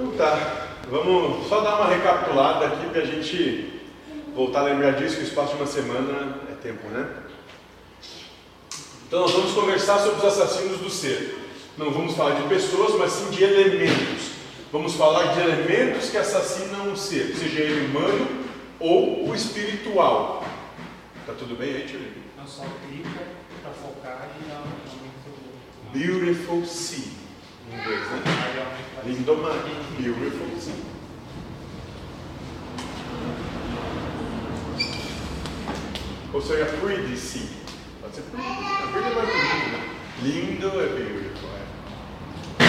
Então tá, vamos só dar uma recapitulada aqui para a gente voltar a lembrar disso, que o espaço de uma semana é tempo, né? Então nós vamos conversar sobre os assassinos do ser. Não vamos falar de pessoas, mas sim de elementos. Vamos falar de elementos que assassinam o ser, seja ele humano ou o espiritual. Tá tudo bem aí, tio? Não só clica para focar e um Beautiful Sea, inglês, né? Lindo mar. Beautiful. Ou seja, pretty sea. Pode ser pretty. A pretty é mais bonito, né? Lindo é beautiful. É.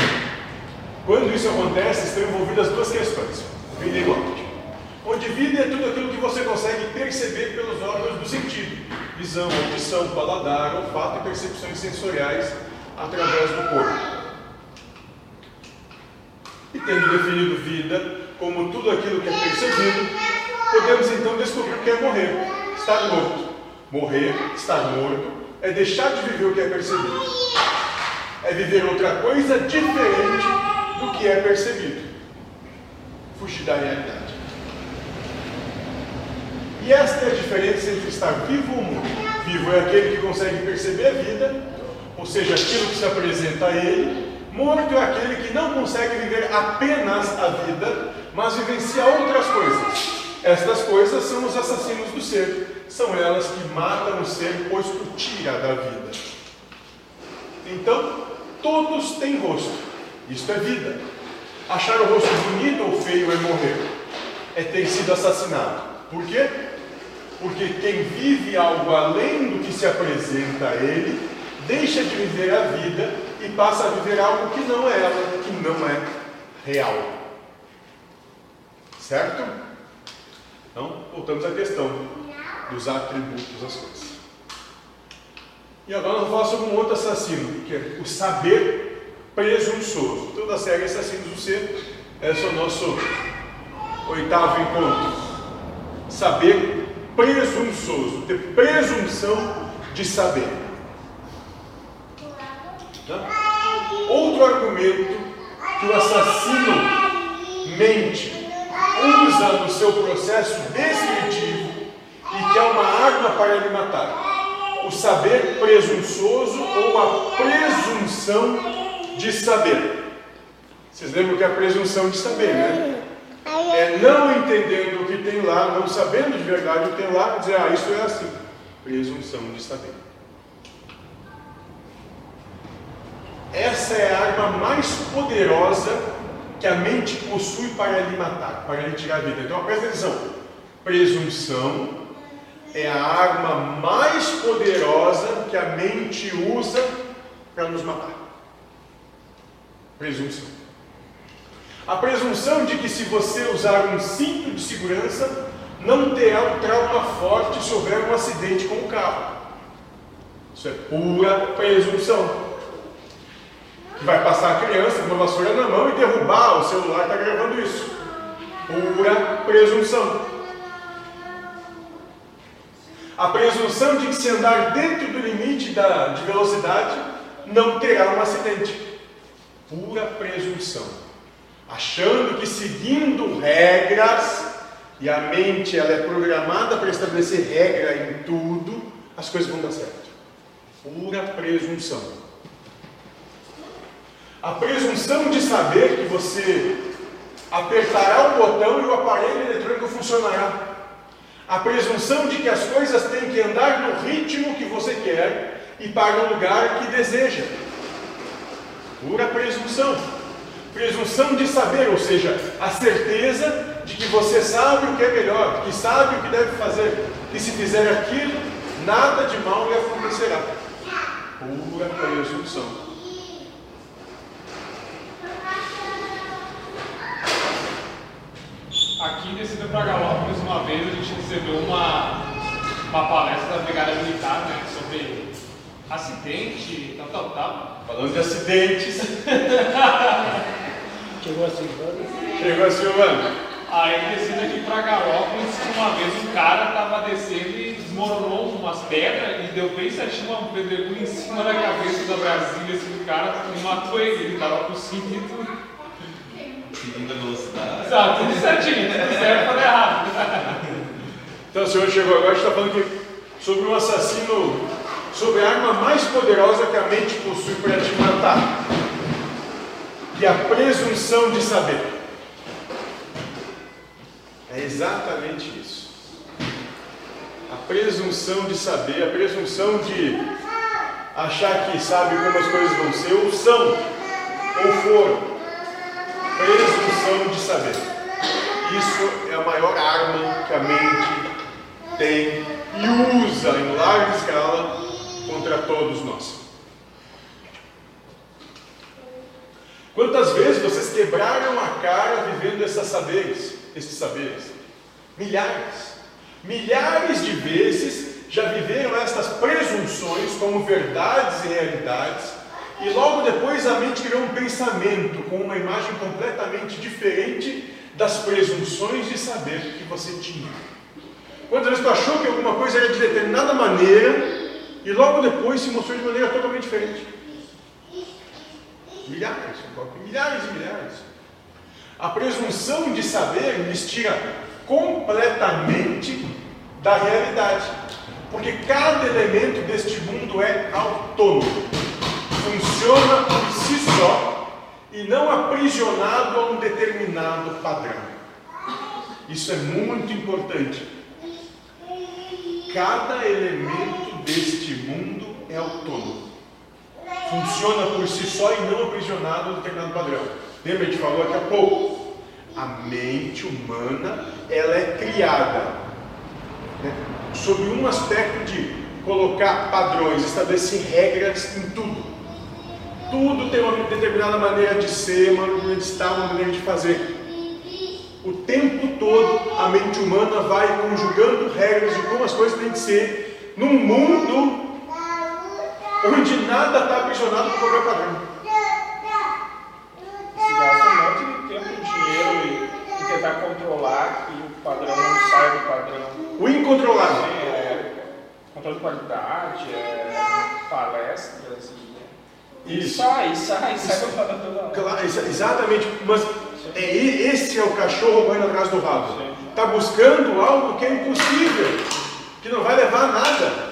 Quando isso acontece, estão envolvidas duas questões: vida e morte. Onde vida é tudo aquilo que você consegue perceber pelos órgãos do sentido: visão, audição, paladar, olfato e percepções sensoriais através do corpo. E tendo definido vida como tudo aquilo que é percebido, podemos então descobrir o que é morrer, estar morto. Morrer, estar morto, é deixar de viver o que é percebido. É viver outra coisa diferente do que é percebido. Fugir da realidade. E esta é a diferença entre estar vivo ou morto. Vivo é aquele que consegue perceber a vida, ou seja, aquilo que se apresenta a ele. Morto é aquele que não consegue viver apenas a vida, mas vivencia outras coisas. Estas coisas são os assassinos do ser. São elas que matam o ser, pois o tira da vida. Então, todos têm rosto. Isto é vida. Achar o rosto bonito ou feio é morrer. É ter sido assassinado. Por quê? Porque quem vive algo além do que se apresenta a ele, deixa de viver a vida e passa a viver algo que não é ela, que não é real. Certo? Então, voltamos à questão dos atributos das coisas. E agora vamos falar sobre um outro assassino, que é o saber presunçoso. Toda a série Assassinos do Ser, esse é o nosso oitavo encontro. Saber presunçoso, ter presunção de saber. Outro argumento que o assassino mente usa no seu processo descritivo e que é uma arma para lhe matar. O saber presunçoso ou a presunção de saber. Vocês lembram que é a presunção de saber, né? É não entendendo o que tem lá, não sabendo de verdade o que tem lá, dizer, ah, isso é assim. Presunção de saber. Essa é a arma mais poderosa que a mente possui para lhe matar, para lhe tirar a vida. Então presta atenção: presunção é a arma mais poderosa que a mente usa para nos matar. Presunção. A presunção de que se você usar um cinto de segurança, não terá um trauma forte se houver um acidente com o carro. Isso é pura presunção vai passar a criança com uma vassoura na mão e derrubar o celular está gravando isso. Pura presunção. A presunção de que se andar dentro do limite da, de velocidade não terá um acidente. Pura presunção. Achando que seguindo regras, e a mente ela é programada para estabelecer regra em tudo, as coisas vão dar certo. Pura presunção. A presunção de saber que você apertará o botão e o aparelho eletrônico funcionará. A presunção de que as coisas têm que andar no ritmo que você quer e para o lugar que deseja. Pura presunção. Presunção de saber, ou seja, a certeza de que você sabe o que é melhor, que sabe o que deve fazer, que se fizer aquilo, nada de mal lhe acontecerá. Pura presunção. Aqui descendo para Galópolis, uma vez a gente recebeu uma, uma palestra da Brigada Militar né, sobre acidente, tal, tal, tal. Falando de acidentes. Chegou a Silvana. Chegou a Silvana. Aí descendo aqui para Galópolis, uma vez um cara estava descendo e desmoronou umas pedras e deu bem certinho uma pedregulha em cima da cabeça da Brasília. Esse cara e matou ele, ele estava com o cinto e tudo. Seguindo a velocidade. Exato, tudo certinho, tudo certo para errado. Então o Senhor chegou agora e está falando que sobre um assassino, sobre a arma mais poderosa que a mente possui para te matar, que é a presunção de saber. É exatamente isso. A presunção de saber, a presunção de achar que sabe como as coisas vão ser, ou são, ou foram. Presunção de saber. Isso é a maior arma que a mente tem e usa em larga escala contra todos nós. Quantas vezes vocês quebraram a cara vivendo esses saberes, esses saberes? Milhares. Milhares de vezes já viveram estas presunções como verdades e realidades, e logo depois a mente criou um pensamento com uma imagem completamente diferente das presunções de saber que você tinha. Quantas vezes tu achou que alguma coisa era de determinada maneira e logo depois se mostrou de maneira totalmente diferente? Milhares, milhares e milhares. A presunção de saber lhes tira completamente da realidade. Porque cada elemento deste mundo é autônomo, funciona por si só e não aprisionado a um determinado padrão. Isso é muito importante. Cada elemento deste mundo é autônomo. Funciona por si só e não aprisionado a um determinado padrão. Lembra, a gente falou aqui há pouco. A mente humana, ela é criada né, sob um aspecto de colocar padrões, estabelecer regras em tudo. Tudo tem uma determinada maneira de ser, uma maneira de estar, uma maneira de fazer. O tempo todo a mente humana vai conjugando regras de como as coisas têm que ser num mundo onde nada está aprisionado por qualquer padrão. Se gasta um monte de tempo, dinheiro e, e tentar controlar que o padrão não saia do padrão. O incontrolável. É, controle de qualidade, é, palestras e. Isso. Sai, sai, sai hora. Claro, exa- exatamente, mas é, e- esse é o cachorro correndo atrás do rabo. Está buscando algo que é impossível, que não vai levar a nada.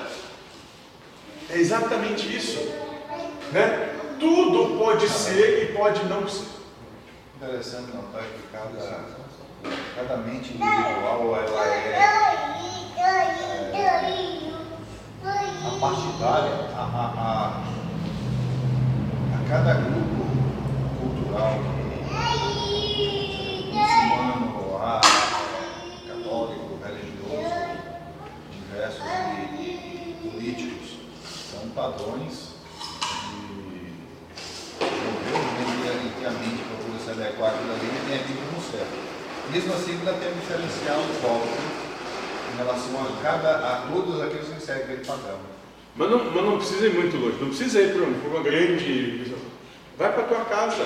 É exatamente isso. Né? Tudo pode ser e pode não ser. Interessante notar que cada, cada mente individual ela é a partidária, a, a, a, a cada grupo cultural, muçulmano, católico, religioso, diversos e, políticos, são padrões de governo né, que a mente procura se adequar àquilo ali e tem aquilo como certo. Mesmo assim, ainda tem um diferencial próprio em relação a cada, a todos aqueles que seguem aquele padrão. Mas não, mas não precisa ir muito longe, não precisa ir para um- uma grande. Vai para a tua casa.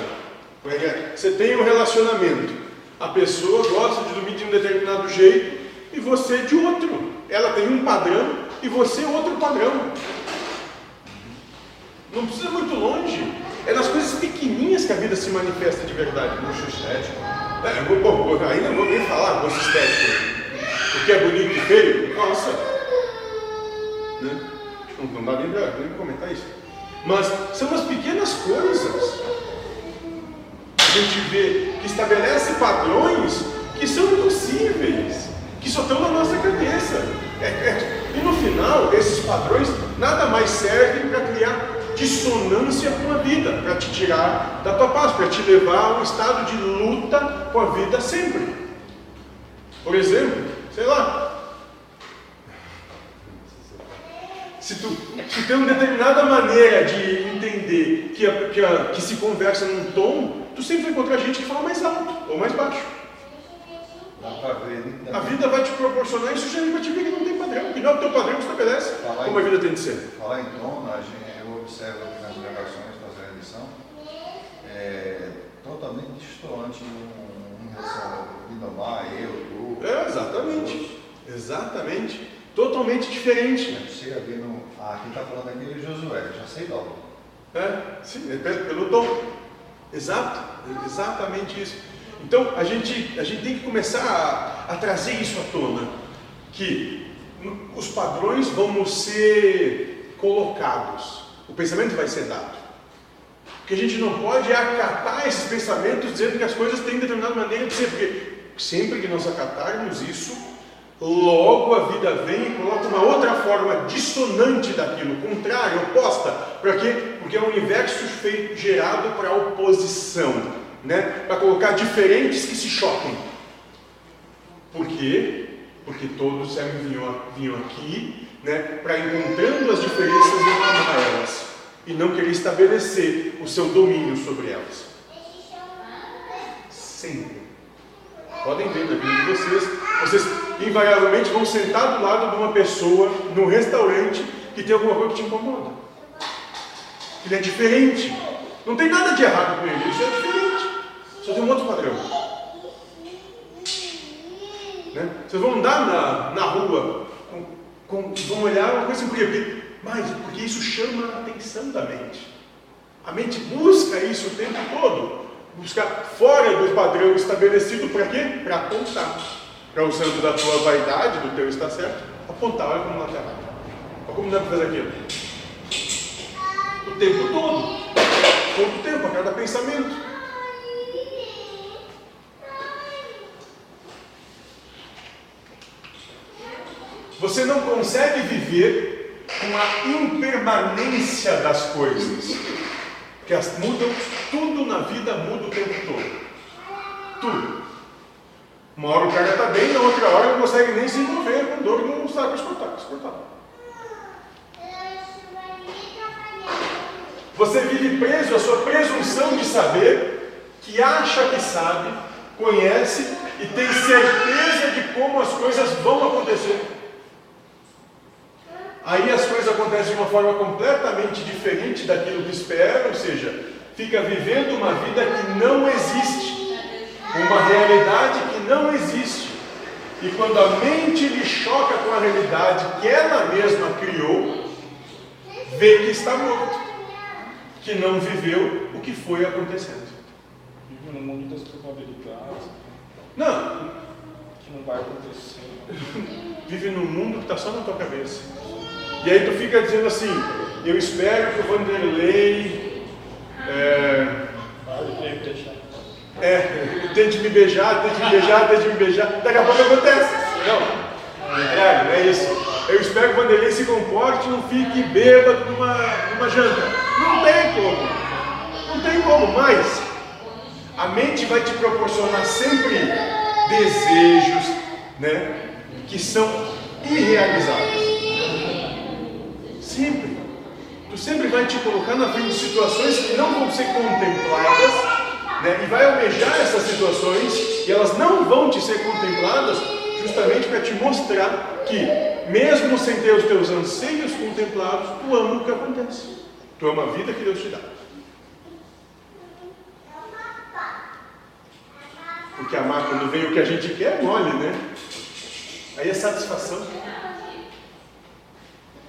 Você tem um relacionamento. A pessoa gosta de dormir de um determinado jeito e você de outro. Ela tem um padrão e você outro padrão. Não precisa ir muito longe. É nas coisas pequenininhas que a vida se manifesta de verdade. Luxo estético. É, vou- ainda vou nem falar gosto estético. O que é bonito e feio, nossa. Né? Não, não dá nem para nem comentar isso. Mas são as pequenas coisas que a gente vê que estabelece padrões que são impossíveis, que só estão na nossa cabeça. É- é- e no final, esses padrões nada mais servem para criar dissonância com a vida, para te tirar da tua paz, para te levar a um estado de luta com a vida sempre. Por exemplo, sei lá, se tu, tu tem uma determinada maneira de entender que, a- que, a- que se conversa num tom, tu sempre vai encontrar gente que fala mais alto ou mais baixo. Ver, né? A vida vai te proporcionar isso justamente para te ver que não tem padrão, que não é o teu padrão que estabelece Fala aí. como a vida tem de ser. Falar em tom, a gente, eu observo aqui nas gravações, fazendo a edição, é totalmente distoante um, em relação ao Lindomar, eu, tu. É, exatamente. Exatamente. Totalmente diferente. A gente chega vendo, ah, quem está falando aqui é Josué, já sei logo. É, sim, é pe- pelo tom. Exato, exatamente isso. Então a gente, a gente tem que começar a, a trazer isso à tona, que os padrões vão ser colocados, o pensamento vai ser dado. Porque a gente não pode acatar esses pensamentos dizendo que as coisas têm determinada maneira de ser, porque sempre que nós acatarmos isso, logo a vida vem e coloca uma outra forma dissonante daquilo, contrária, oposta. Para quê? Porque é um universo feito, gerado para oposição, né? para colocar diferentes que se choquem. Por quê? Porque todos vinham, vinham aqui né, para encontrando as diferenças e elas e não querer estabelecer o seu domínio sobre elas. Sempre. Podem ver na vida de vocês, vocês invariavelmente vão sentar do lado de uma pessoa no restaurante que tem alguma coisa que te incomoda. Ele é diferente. Não tem nada de errado com ele, isso é diferente. Só tem um outro padrão. Né? Vocês vão andar na, na rua, com, com, vão olhar uma coisa porque mas porque isso chama a atenção da mente. A mente busca isso o tempo todo. Buscar fora do padrão estabelecido para quê? Para apontar. Para usando da tua vaidade, do teu está certo, apontar, olha como ela está errado. Olha como para fazer aquilo. O tempo todo. Todo o tempo, a cada pensamento. Você não consegue viver com a impermanência das coisas. Que as mudam, tudo na vida muda o tempo todo. Tudo. Uma hora o cara está bem, na outra hora não consegue nem se envolver com dor não sabe exportar. exportar. Você vive preso à sua presunção de saber, que acha que sabe, conhece e tem certeza de como as coisas vão acontecer aí as coisas acontecem de uma forma completamente diferente daquilo que espera, ou seja, fica vivendo uma vida que não existe, uma realidade que não existe. E quando a mente lhe choca com a realidade que ela mesma criou, vê que está morto, que não viveu o que foi acontecendo. Vive no mundo das probabilidades. Não. Que não vai acontecer. Vive num mundo que está só na tua cabeça. E aí tu fica dizendo assim, eu espero que o Vanderlei é, é, tente me beijar, tente me beijar, tente me beijar. Daqui a pouco acontece. Não, é, é isso. Eu espero que o Vanderlei se comporte e não fique bêbado numa, numa janta. Não tem como. Não tem como mais. A mente vai te proporcionar sempre desejos né, que são irrealizáveis. Sempre. Tu sempre vai te colocar na frente de situações que não vão ser contempladas, né? e vai almejar essas situações, e elas não vão te ser contempladas, justamente para te mostrar que, mesmo sem ter os teus anseios contemplados, tu ama o que acontece. Tu ama a vida que Deus te dá. Porque amar quando vem o que a gente quer é mole, né? Aí é satisfação.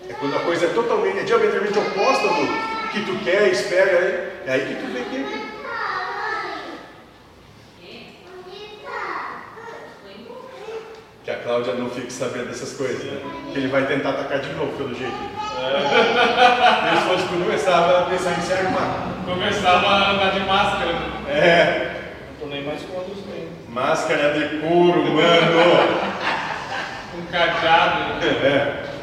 É quando a coisa é totalmente, é diametralmente oposta do que tu quer, espera, é, é aí que tu vê que. Que a Cláudia não fique sabendo dessas coisas, né? Que ele vai tentar atacar de novo, pelo jeito. É. Se fosse tu, começava a pensar em se armar. Começava a andar de máscara. É. Não tô nem mais com os dentes. Máscara de couro, mano. um cadeado. É.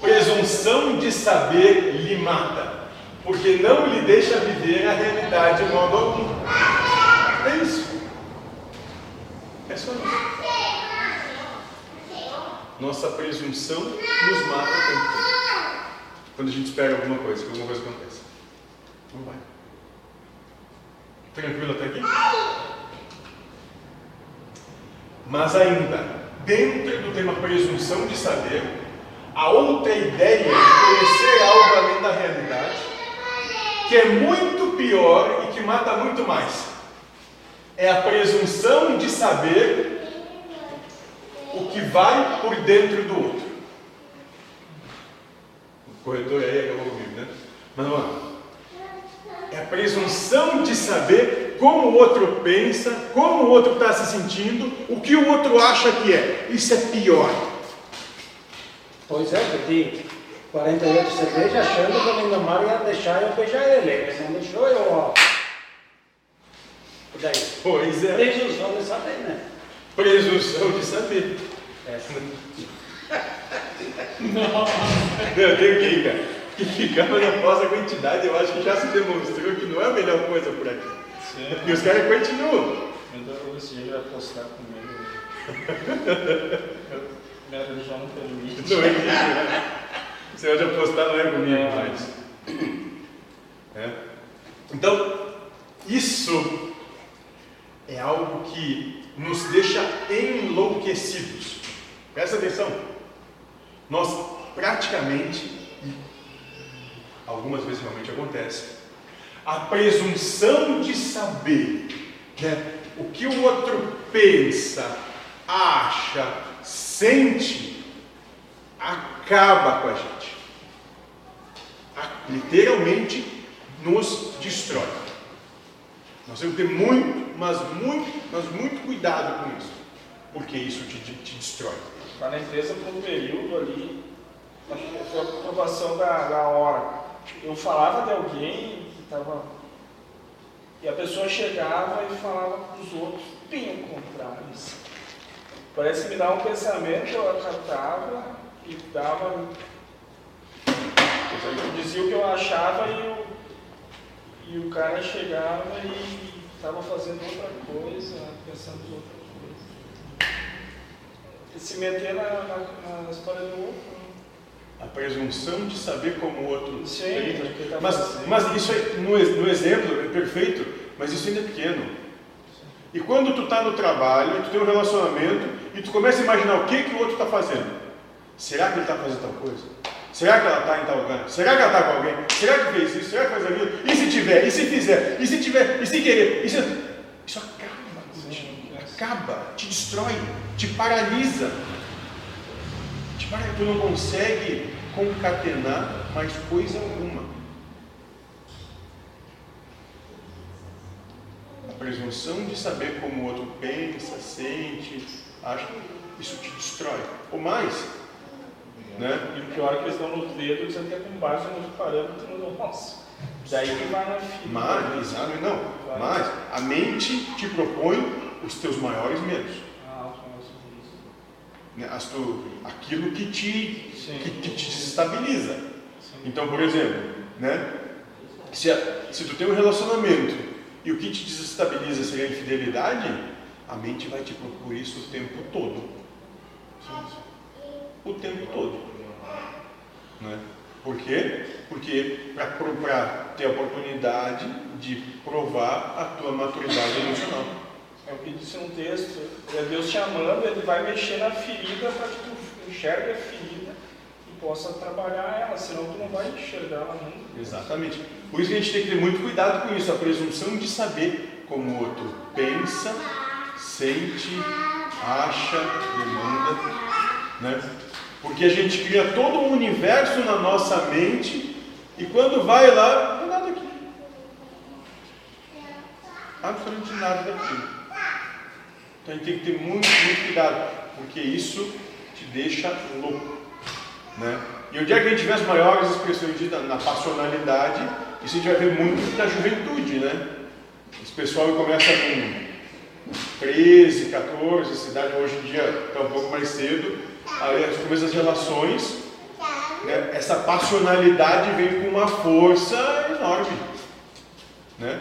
Presunção de saber lhe mata, porque não lhe deixa viver a realidade de modo algum. É isso. É só isso. Nossa presunção nos mata. Quando a gente espera alguma coisa, que alguma coisa acontece. Não vai. Tranquilo até aqui? Mas ainda, dentro do tema presunção de saber, a outra ideia de conhecer algo além da realidade, que é muito pior e que mata muito mais. É a presunção de saber o que vai por dentro do outro. O corretor aí acabou comigo, né? Mas vamos lá. É a presunção de saber como o outro pensa, como o outro está se sentindo, o que o outro acha que é. Isso é pior. Pois é, pedi 48 cervejas achando que o Lindomar ia deixar eu beijar ele. Ele não deixou eu, ó. E daí? Pois é. Presunção de saber, né? Presunção de saber. Essa. Eu tenho que, cara, que ficar mas após a quantidade, eu acho que já se demonstrou que não é a melhor coisa por aqui. Sim. E os caras continuam. Então esse dia vai postar comigo. Minha religião não permite. Não é existe, né? Você hoje apostar não é comigo mais. É. Então, isso é algo que nos deixa enlouquecidos. Presta atenção. Nós praticamente, algumas vezes realmente acontece, a presunção de saber né, o que o outro pensa, acha, sente, acaba com a gente. Literalmente nos destrói. Nós temos que ter muito, mas muito, mas muito cuidado com isso, porque isso te, te, te destrói. Está na empresa por um período ali, foi a aprovação da, da hora. Eu falava de alguém que estava. E a pessoa chegava e falava para os outros, bem o contrário. Parece que me dava um pensamento, eu acatava e dava. Eu dizia o que eu achava e, eu, e o cara chegava e estava fazendo outra coisa, pensando em outra coisa se meter na, na, na história do outro. A presunção de saber como o outro Sim, ele tá mas, fazendo. mas isso é, no, no exemplo é perfeito, mas isso ainda é pequeno. E quando tu está no trabalho, tu tem um relacionamento e tu começa a imaginar o que, que o outro está fazendo. Será que ele está fazendo tal coisa? Será que ela está em tal lugar? Será que ela está com alguém? Será que fez isso? Será que faz aquilo? E se tiver? E se fizer? E se tiver? E se querer? E se... Isso acaba contigo. Acaba, te destrói, te paralisa. Te para... Tu não consegue concatenar mais coisa alguma. A presunção de saber como o outro pensa, sente, acha, isso te destrói. Ou mais, né? E o pior é que eles dão no dedo dizendo que é com base nos parâmetros do nosso. Daí que vai na fila. Mas, exato, não, mas a mente te propõe os teus maiores medos. Ah, os nossos isso. né? As tu, aquilo que te, que, que te desestabiliza. Sim. Então, por exemplo, né? se, se tu tem um relacionamento e o que te desestabiliza seria a infidelidade, a mente vai te propor isso o tempo todo. O tempo todo. Né? Por quê? Porque para ter a oportunidade de provar a tua maturidade emocional. É o que disse no texto. É Deus te amando, Ele vai mexer na ferida para que tu enxergue a ferida e possa trabalhar ela, senão tu não vai enxergar ela nunca. Exatamente. Por isso que a gente tem que ter muito cuidado com isso, a presunção de saber como o outro pensa, sente, acha, demanda, né? Porque a gente cria todo um universo na nossa mente e quando vai lá, não é nada aqui. Absolutamente nada daquilo. Então a gente tem que ter muito, muito cuidado, porque isso te deixa louco. Né? E onde é que a gente vê as maiores expressões disso? na, na passionalidade, isso a gente vai ver muito na juventude, né? Esse pessoal começa com 13, 14, a cidade hoje em dia está um pouco mais cedo, aí as começam as relações, né? essa passionalidade vem com uma força enorme. Né?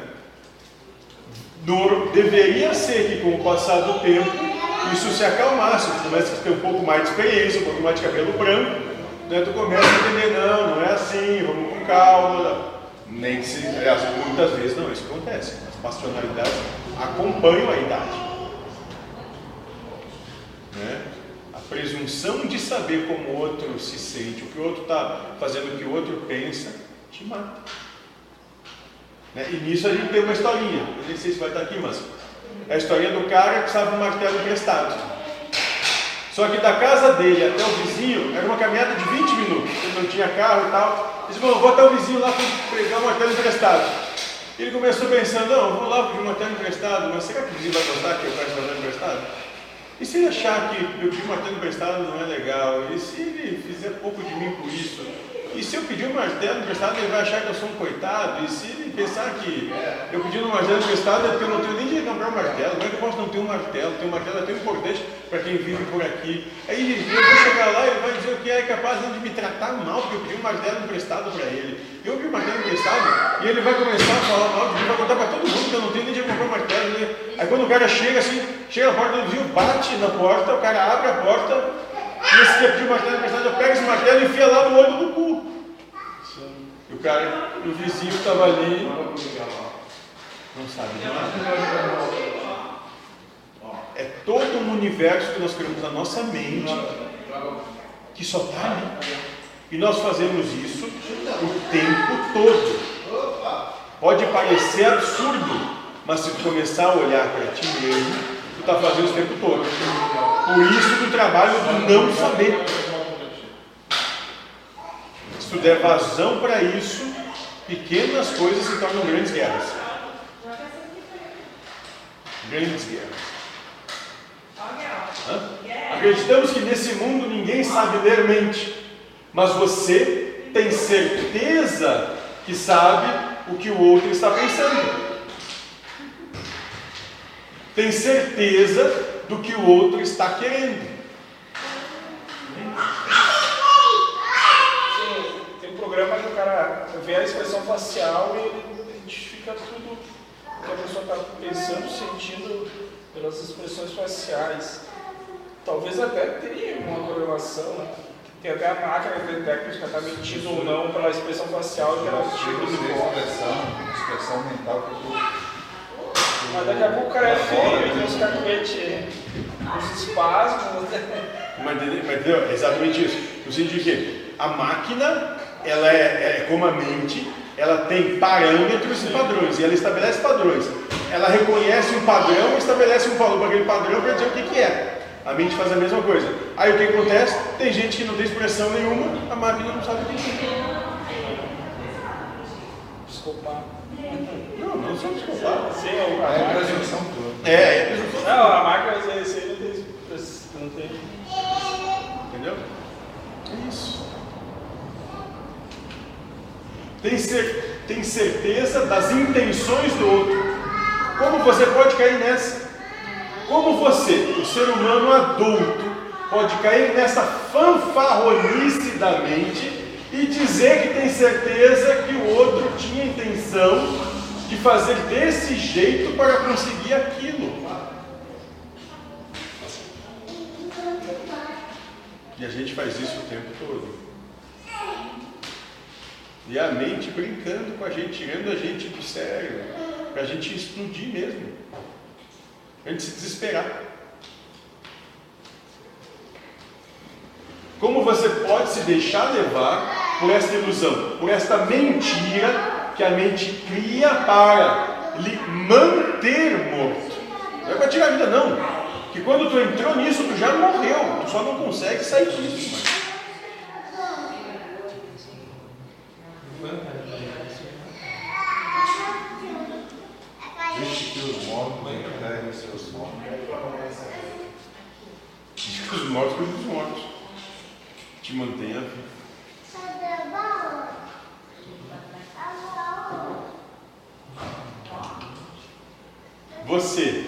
Nor- deveria ser que com o passar do tempo isso se acalmasse, tu começa a ter um pouco mais de experiência, um pouco mais de cabelo branco, né? tu começa a entender, não, não é assim, vamos com calma. Nem se, aliás, muitas vezes não, isso acontece. As passionalidades acompanham a idade. Né? A presunção de saber como o outro se sente, o que o outro está fazendo, o que o outro pensa, te mata. Né? E nisso a gente tem uma historinha, eu nem sei se vai estar aqui, mas é a historinha do cara que precisava de um martelo emprestado. Só que da casa dele até o vizinho era uma caminhada de 20 minutos, ele não tinha carro e tal. Ele disse, vou até o vizinho lá para pegar um martelo emprestado. Ele começou pensando, não, vou lá pedir um martelo emprestado, mas será que o vizinho vai gostar que eu peço martelo emprestado? E se ele achar que eu pedir um martelo emprestado não é legal? E se ele fizer pouco de mim por isso? E se eu pedir um martelo emprestado, ele vai achar que eu sou um coitado? E se ele pensar que eu pedi um martelo emprestado é porque eu não tenho nem dinheiro de comprar um martelo? Como é que eu posso não ter um martelo? Ter um martelo é tão importante para quem vive por aqui. Aí eu vou chegar lá e ele vai dizer que é capaz de me tratar mal, porque eu pedi um martelo emprestado para ele. Eu pedi um martelo emprestado e ele vai começar a falar mal mim, vai contar para todo mundo que eu não tenho nem dinheiro comprar um martelo. Né? Aí quando o cara chega assim, chega na porta do vizinho, bate na porta, o cara abre a porta, e esse que pediu martelo emprestado, eu pego esse martelo e enfia lá no olho do cu. O cara, o vizinho estava ali, não sabe nada. É todo um universo que nós criamos na nossa mente que só está ali. E nós fazemos isso o tempo todo. Pode parecer absurdo, mas se tu começar a olhar para ti mesmo, tu está fazendo o tempo todo. Por isso do trabalho do não saber. Tu der vazão para isso, pequenas coisas se tornam grandes guerras. Grandes guerras. Hã? Acreditamos que nesse mundo ninguém sabe ler mente, mas você tem certeza que sabe o que o outro está pensando. Tem certeza do que o outro está querendo. Programa que o cara vê a expressão facial e ele identifica tudo que a pessoa está pensando, sentindo pelas expressões faciais. Talvez até tenha uma correlação, né? Tem até a máquina que detecta se está mentindo ou não pela expressão facial e pela tipo de expressão, expressão mental que tu. Mas daqui a pouco o cara é feio, tem uns cacuetes, uns espasmos. Mas entendeu? Mas entendeu? É exatamente isso. No sentido de que a máquina, ela é, é como a mente, ela tem parâmetros e padrões, e ela estabelece padrões. Ela reconhece um padrão e estabelece um valor para aquele padrão para dizer o que, que é. A mente faz a mesma coisa. Aí o que acontece? Tem gente que não tem expressão nenhuma, a máquina não sabe o que é. Psicopata. Não, não sou psicopata. Sim, a É a máquina. presunção toda. É, é presunção. Não, a máquina às vezes aí não tem expressão. Não tem. Entendeu? É isso. Tem, cer tem certeza das intenções do outro. Como você pode cair nessa? Como você, o ser humano adulto, pode cair nessa fanfarronice da mente e dizer que tem certeza que o outro tinha intenção de fazer desse jeito para conseguir aquilo? E a gente faz isso o tempo todo. E a mente brincando com a gente, tirando a gente do sério, para a gente explodir mesmo, para a gente se desesperar. Como você pode se deixar levar por esta ilusão, por esta mentira que a mente cria para lhe manter morto? Não é para tirar a vida, não. Que quando tu entrou nisso, tu já morreu, tu só não consegue sair disso. Mas... Deixe que os mortos enterrem os seus mortos. Que mortos cuidam dos mortos. Te mantenha. Você,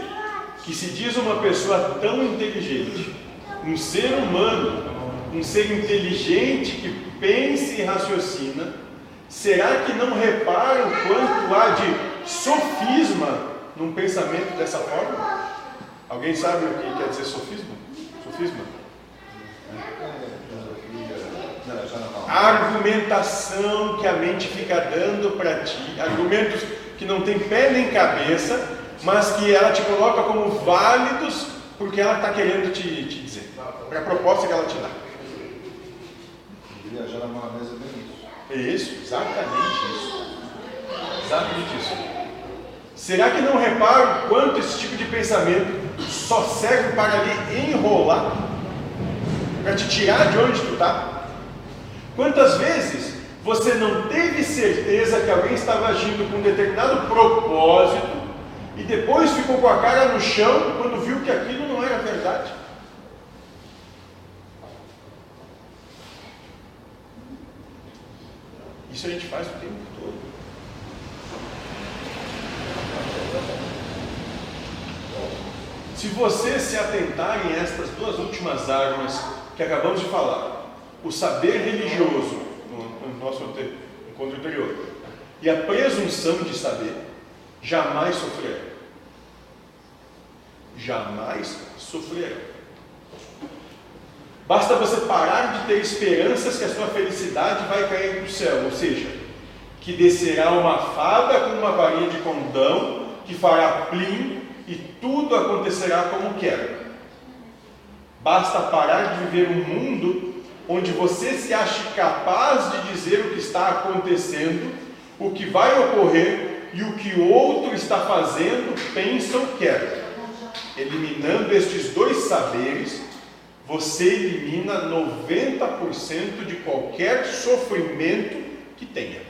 que se diz uma pessoa tão inteligente, um ser humano, um ser inteligente que pensa e raciocina, será que não repara o quanto há de sofisma num pensamento dessa forma? Alguém sabe o que quer dizer sofisma? Sofisma? A argumentação que a mente fica dando para ti, argumentos que não tem pé nem cabeça, mas que ela te coloca como válidos porque ela está querendo te, te dizer, para a proposta que ela te dá. Viajar na maionese é bem isso. É isso, exatamente isso. Exatamente isso. Será que não repara o quanto esse tipo de pensamento só serve para lhe enrolar? Para te tirar de onde tu está? Quantas vezes Você não teve certeza que alguém estava agindo com um determinado propósito e depois ficou com a cara no chão quando viu que aquilo não era verdade. Isso a gente faz o tempo todo. Se você se atentar em estas duas últimas armas que acabamos de falar, o saber religioso, no, no nosso encontro anterior, e a presunção de saber, jamais sofrerá. Jamais sofrerá. Basta você parar de ter esperanças que a sua felicidade vai cair do céu, ou seja, que descerá uma fada com uma varinha de condão que fará plim e tudo acontecerá como quer. Basta parar de viver um mundo onde você se ache capaz de dizer o que está acontecendo, o que vai ocorrer e o que outro está fazendo, pensa ou quer. Eliminando estes dois saberes, você elimina 90% de qualquer sofrimento que tenha.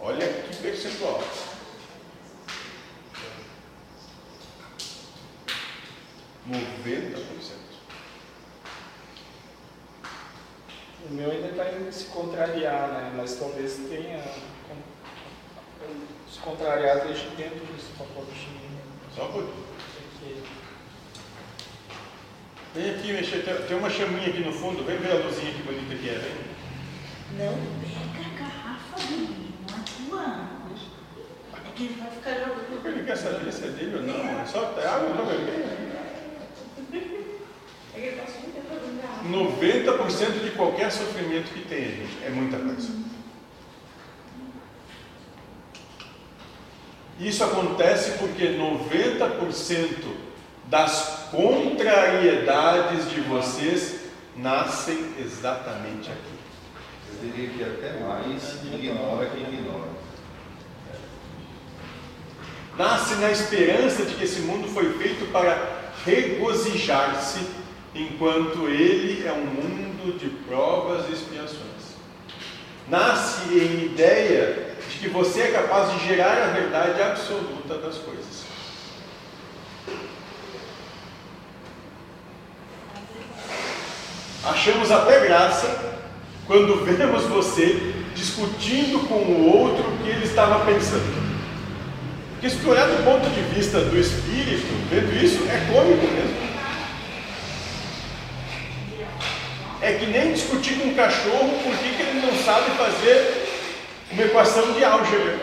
Olha que percentual. Noventa por cento. O meu ainda está indo se contrariar, né? Mas talvez tenha se contrariar desde dentro desse pacotinho. Só um pouquinho. Vem aqui mexer, tem, uma chaminha aqui no fundo, vem ver a luzinha que bonita que é, vem. Não pega a garrafa dele, não é tua. É que ele vai ficar jogando. Ele quer saber se é dele ou não, é só é água, não é? É que ele passa o dia inteiro jogando garrafa. 90% de qualquer sofrimento que tem, gente, é muita coisa. Isso acontece porque 90% das contrariedades de vocês nascem exatamente aqui. Eu diria que até mais ignora quem ignora. Nasce na esperança de que esse mundo foi feito para regozijar-se, enquanto ele é um mundo de provas e expiações. Nasce em ideia de que você é capaz de gerar a verdade absoluta das coisas. Achamos até graça quando vemos você discutindo com o outro o que ele estava pensando. Porque se do ponto de vista do espírito, vendo isso, é cômico mesmo. É que nem discutir com um cachorro por que ele não sabe fazer uma equação de álgebra.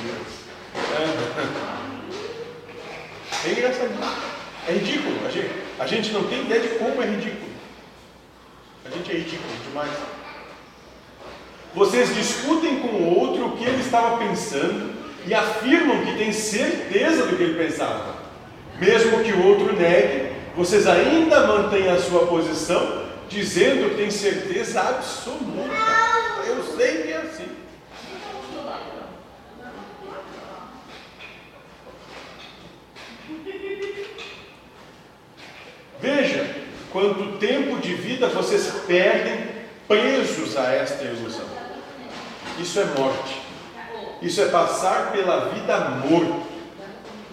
Dia. É engraçado. É ridículo. A gente, a gente não tem ideia de como é ridículo. A gente é ridículo demais. Vocês discutem com o outro o que ele estava pensando e afirmam que tem certeza do que ele pensava. Mesmo que o outro negue, vocês ainda mantêm a sua posição, dizendo que tem certeza absoluta. Eu sei que é assim. Veja quanto tempo de vida vocês perdem presos a esta ilusão. Isso é morte. Isso é passar pela vida morto,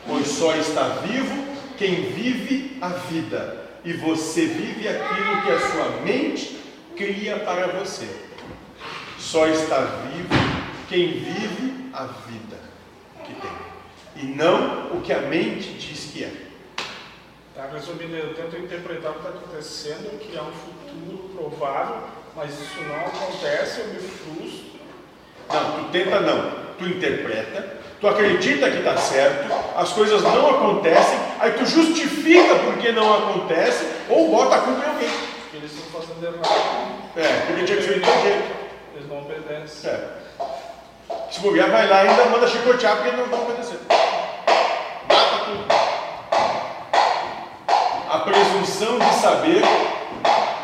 pois só está vivo quem vive a vida, e você vive aquilo que a sua mente cria para você. Só está vivo quem vive a vida que tem, e não o que a mente diz que é. Tá, resumindo, eu tento interpretar o que está acontecendo, que é um futuro provável, mas isso não acontece, eu me frustro. Não, tu tenta não. Tu interpreta, tu acredita que está certo, as coisas não acontecem, aí tu justifica porque não acontece ou bota a culpa em alguém. porque Eles estão fazendo errado, É, porque tinha que ser de jeito. eles não obedecem. É. Se bobear, vai lá e ainda manda chicotear porque não vai acontecer. Mata tudo. A presunção de saber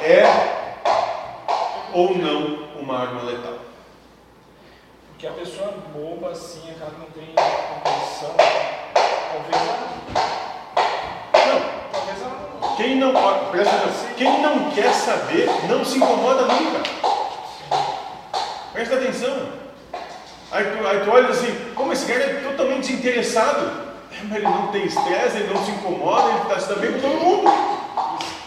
é ou não uma arma letal. Porque a pessoa boba assim, aquela que não tem compreensão, talvez Não, Quem não, presta atenção, quem não quer saber não se incomoda nunca. Presta atenção. Aí tu, aí tu olha assim, como esse cara é totalmente desinteressado. É, mas ele não tem estresse, ele não se incomoda, ele está se dá bem com todo mundo.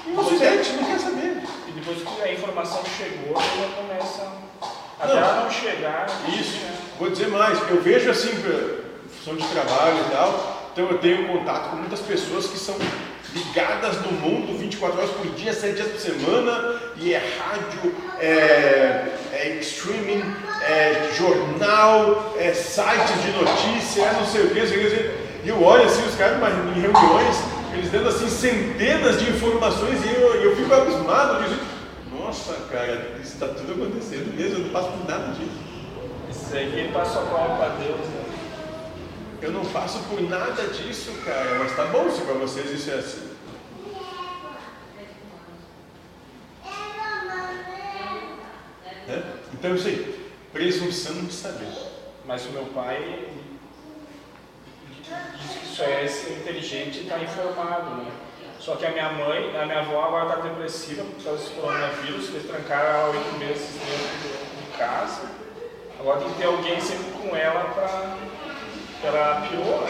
E o ocidente não quer saber. E depois que a informação chegou, ele já começa. Até ela não chegar. Isso. né? Vou dizer mais, eu vejo assim, função de trabalho e tal, então eu tenho contato com muitas pessoas que são ligadas no mundo 24 horas por dia, 7 dias por semana, e é rádio, é, é streaming, é jornal, é sites de notícia, é não sei o que, não sei o que. E eu olho assim, os caras em reuniões, eles dando assim centenas de informações e eu, eu fico abismado, digo, nossa cara, isso está tudo acontecendo mesmo, eu não passo por nada disso. Isso aí que passa a bola para Deus. Né? Eu não passo por nada disso, cara, mas tá bom se pra vocês isso é assim. Então isso aí, presunção de saber. Mas o meu pai isso é inteligente e está informado, né? Só que a minha mãe, a minha avó agora está depressiva por causa desse coronavírus, eles trancaram ela oito meses dentro de casa. Agora tem que ter alguém sempre com ela para ela pior.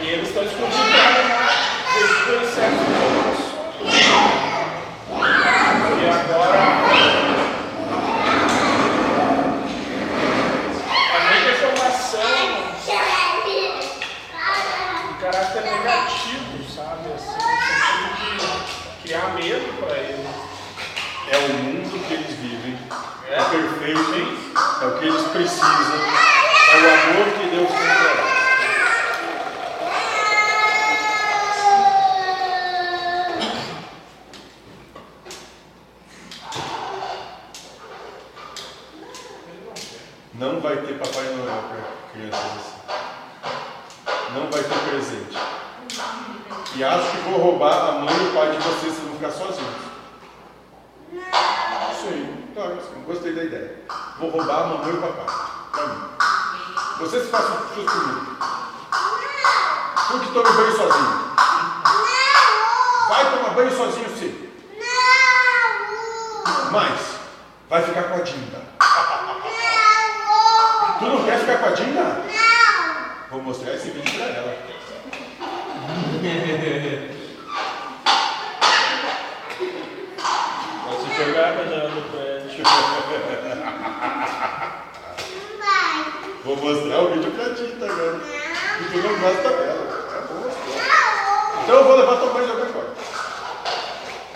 E eles estão discutindo têm certas informações. E agora é muita informação de caráter negativo, sabe? Assim, no sentido de criar medo para eles. É o mundo que eles vivem, é, É. perfeito, é precisam, é o amor que Deus tem para eles. Não vai ter Papai Noel para crianças assim. Não vai ter presente. E acho que vou roubar a mãe e o pai de vocês, vocês vão ficar sozinhos. Claro, gostei da ideia. Vou roubar a mamãe e o papai. Pra mim. Vocês façam tudo comigo. Tu que tome banho sozinho. Vai tomar banho sozinho sim. Mas vai ficar com a Dinda. Tu não quer ficar com a Dinda? Vou mostrar esse vídeo pra ela. Pode se jogar melhor no prédio. Vou mostrar o vídeo pra ti, tá agora. E tu não gosta dela. É bom mostrar. Então eu vou levar tua mãe jogar fora.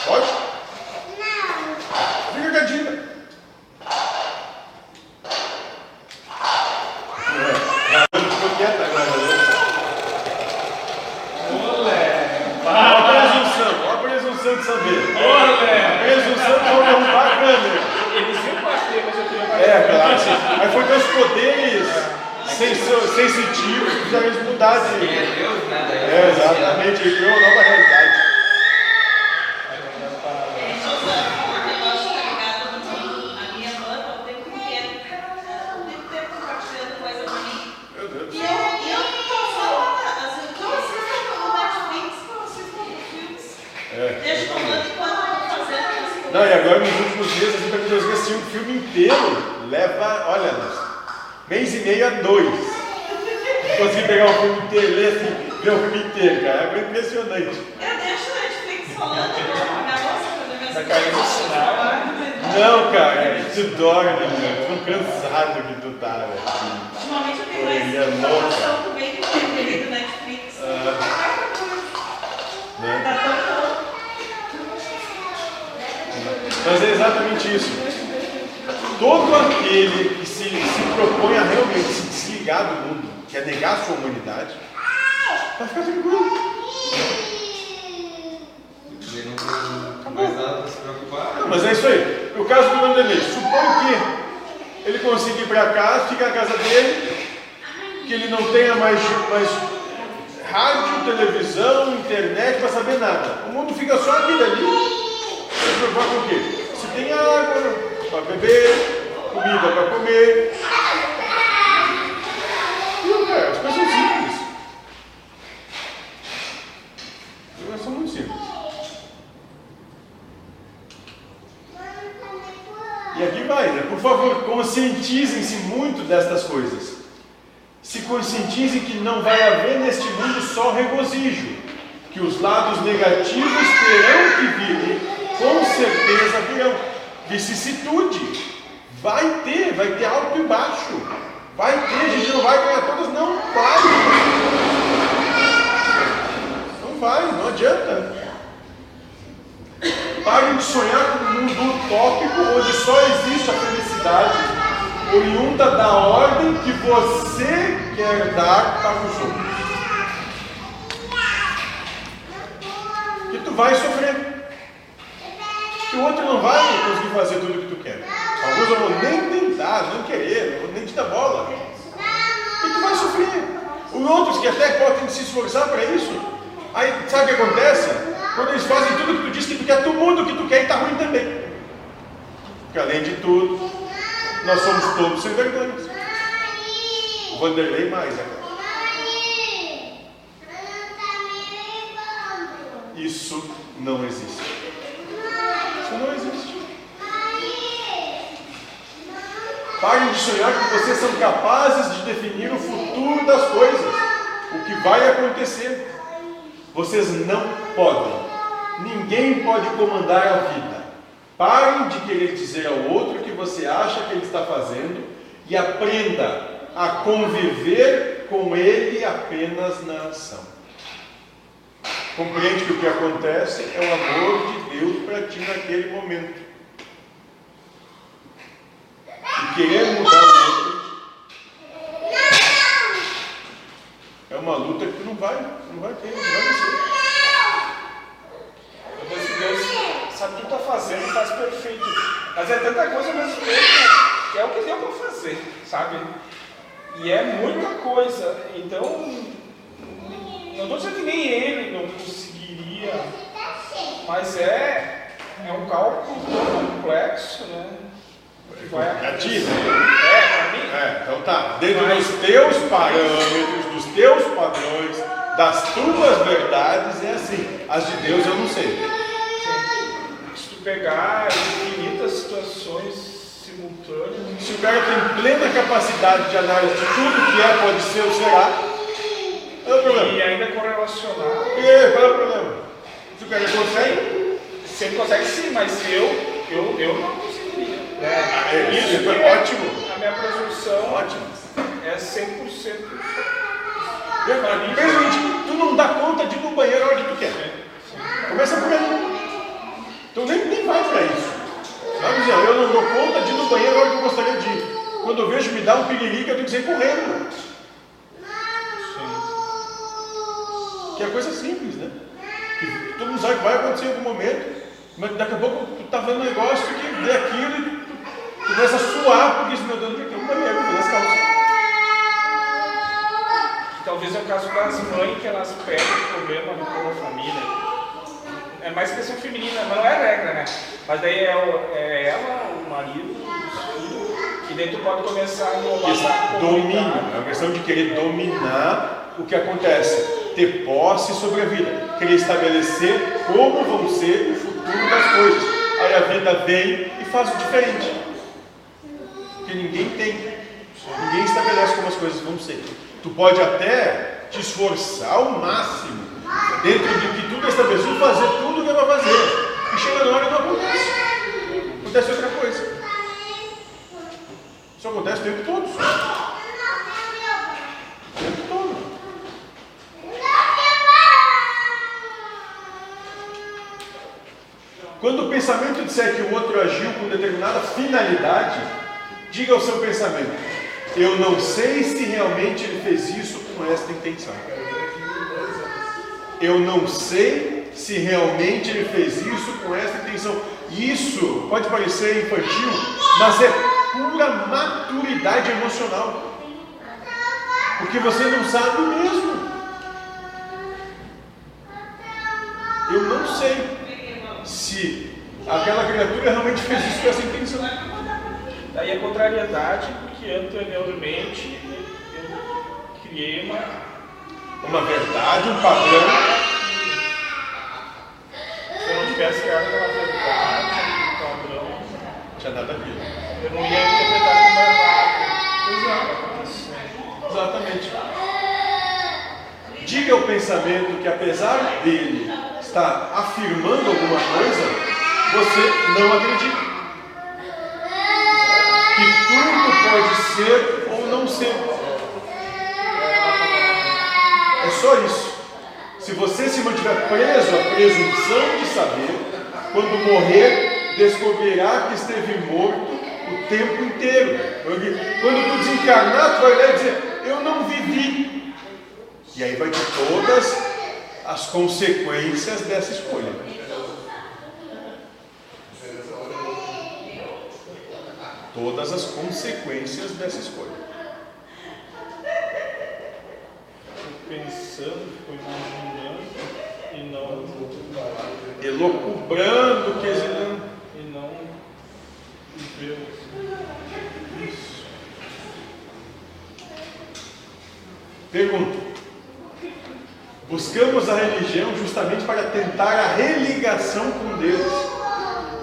Pode? Fica com a Dinda. É, ficou quieta agora, né? Olha a presunção, olha a presunção de saber. A presunção de vão derrubar a câmera. Eles iam bater, mas eu queria bater. É, claro. sim. Aí foi teus poderes senso- sensitivos que fizeram eles mudar de. Quem é Deus, né? Daí É, exatamente, ele criou uma nova realidade. A minha irmã tá o tempo inteiro, ela o tempo inteiro compartilhando coisa pra mim. Meu Deus. E eu, e eu tô só lá, assim, tô assistindo no Netflix, tô assistindo filmes. É. Deixa rolando enquanto eu tô fazendo as coisas. Não, e agora nos últimos dias, assim, pra mim, eu assistir um filme inteiro, leva, olha, mês e meio a dois. Consegui pegar um filme inteiro, ler assim, ver o filme. É impressionante. Eu deixo o Netflix eu deixo minha moça fazer minhas Tá caindo o sinal, né? Não, cara, é que tu dorme, né? Tô cansado que tu tá, velho. Ultimamente eu tenho mais é informação do meio do Netflix. Né? Tá tão. Mas é exatamente isso. Todo aquele que se, se propõe a realmente se desligar do mundo, que é negar a sua humanidade, vai ficar tranquilo. Mas é isso aí. No caso do Vanderlei, supõe que ele consiga ir para casa, fica na casa dele, que ele não tenha mais, mais rádio, televisão, internet para saber nada. O mundo fica só aqui dali. Se preocupar com o quê? Se tem água para beber, comida para comer. Viu, cara? As coisas são simples. As coisas são muito Aqui vai, né? Por favor, conscientizem-se muito destas coisas. Se conscientizem que não vai haver neste mundo só regozijo, que os lados negativos terão que vir, com certeza virão. Vicissitude, vai ter, vai ter alto e baixo, vai ter, a gente não vai ganhar todas, não vai. Não vai, não adianta. Parem de sonhar com um mundo utópico onde só existe a felicidade oriunda da ordem que você quer dar para os outros. Que tu vai sofrer. Que o outro não vai conseguir fazer tudo o que tu quer. Alguns não vão nem tentar, não querer, nem te dar bola. E tu vai sofrer. Os outros que até podem se esforçar para isso. Aí sabe o que acontece? Quando eles fazem tudo o que tu diz que tu quer, tu muda o que tu quer e está ruim também. Porque além de tudo, nós somos todos sem vergonha. O Vanderlei mais, né? Isso não existe. Isso não existe. Parem de sonhar que vocês são capazes de definir o futuro das coisas, o que vai acontecer. Vocês não podem. Ninguém pode comandar a vida. Parem de querer dizer ao outro o que você acha que ele está fazendo e aprenda a conviver com ele apenas na ação. Compreende que o que acontece é o amor de Deus para ti naquele momento. E querer mudar o outro é uma luta que tu não vai, não vai ter, não vai. Depois que Deus sabe o que está fazendo e faz perfeito. Mas é tanta coisa mesmo que é o que deu para fazer, sabe? E é muita coisa. Então, não estou dizendo que nem ele não conseguiria, mas é, é um cálculo tão complexo, né? Ti, acontecer. né? É, para mim. É, então tá. Dentro dos teus parâmetros, dos teus padrões, das tuas verdades, é assim. As de Deus eu não sei. Se tu pegar infinitas situações simultâneas, Se o cara tem plena capacidade de análise de tudo que é, pode ser ou será, qual é o problema? e ainda correlacionar, E aí, qual é o problema? Se o cara consegue, se ele consegue sim, mas eu, eu, eu não conseguiria. Né? é, isso foi é- ótimo. A minha presunção Ótimo. é 100%. Mesmo gente, tu não dá conta de ir no banheiro a hora que tu quer. Começa por aí. Então nem, nem vai para isso. Sabe, Zé? Eu não dou conta de ir no banheiro a hora que eu gostaria de ir. Quando eu vejo me dá um piririca, eu tenho que sair correndo. Que é coisa simples, né? Que todo mundo sabe que vai acontecer em algum momento, mas daqui a pouco tu tá vendo um negócio que vê aquilo e tu, tu começa a suar porque diz, meu Deus, tem um banheiro, vou nas calças. Talvez é o caso das mães que elas pegam o problema no da família. É mais questão feminina, mas não é regra, né? Mas daí é, o- é ela, o marido, os filhos, e daí tu pode começar a domínio, comunidade. é uma questão de querer dominar o que acontece, ter posse sobre a vida, querer estabelecer como vão ser o futuro das coisas. Aí a vida vem e faz o diferente. Porque ninguém tem, ninguém estabelece como as coisas vão ser. Tu pode até te esforçar ao máximo, dentro de que tudo é estabelecido, fazer tudo o que é para fazer. E chega na hora e não acontece. Acontece outra coisa. Isso acontece o tempo todo. O tempo todo. Quando o pensamento disser que o outro agiu com determinada finalidade, diga ao seu pensamento: Eu não sei se realmente ele fez isso com esta intenção. Eu não sei se realmente ele fez isso com esta intenção. Isso pode parecer infantil, mas é pura maturidade emocional. Porque você não sabe mesmo. Eu não sei se aquela criatura realmente fez isso com essa intenção. Daí a contrariedade, porque anteriormente eu criei uma. Uma verdade, um padrão. Se eu não tivesse criado aquela verdade, um padrão, tinha nada a ver. Eu não ia interpretar como errado. Exatamente. Diga ao pensamento que apesar dele estar afirmando alguma coisa, você não acredita. Ser ou não ser. É só isso. Se você se mantiver preso à presunção de saber, quando morrer, descobrirá que esteve morto o tempo inteiro. Quando tu desencarnar, tu vai e dizer: Eu não vivi. E aí vai ter todas as consequências dessa escolha. Todas as consequências dessa escolha. Pensando, ficou imaginando e não, Elocubrando, quesilando. e não viveu. Pergunta. Buscamos a religião justamente para tentar a religação com Deus.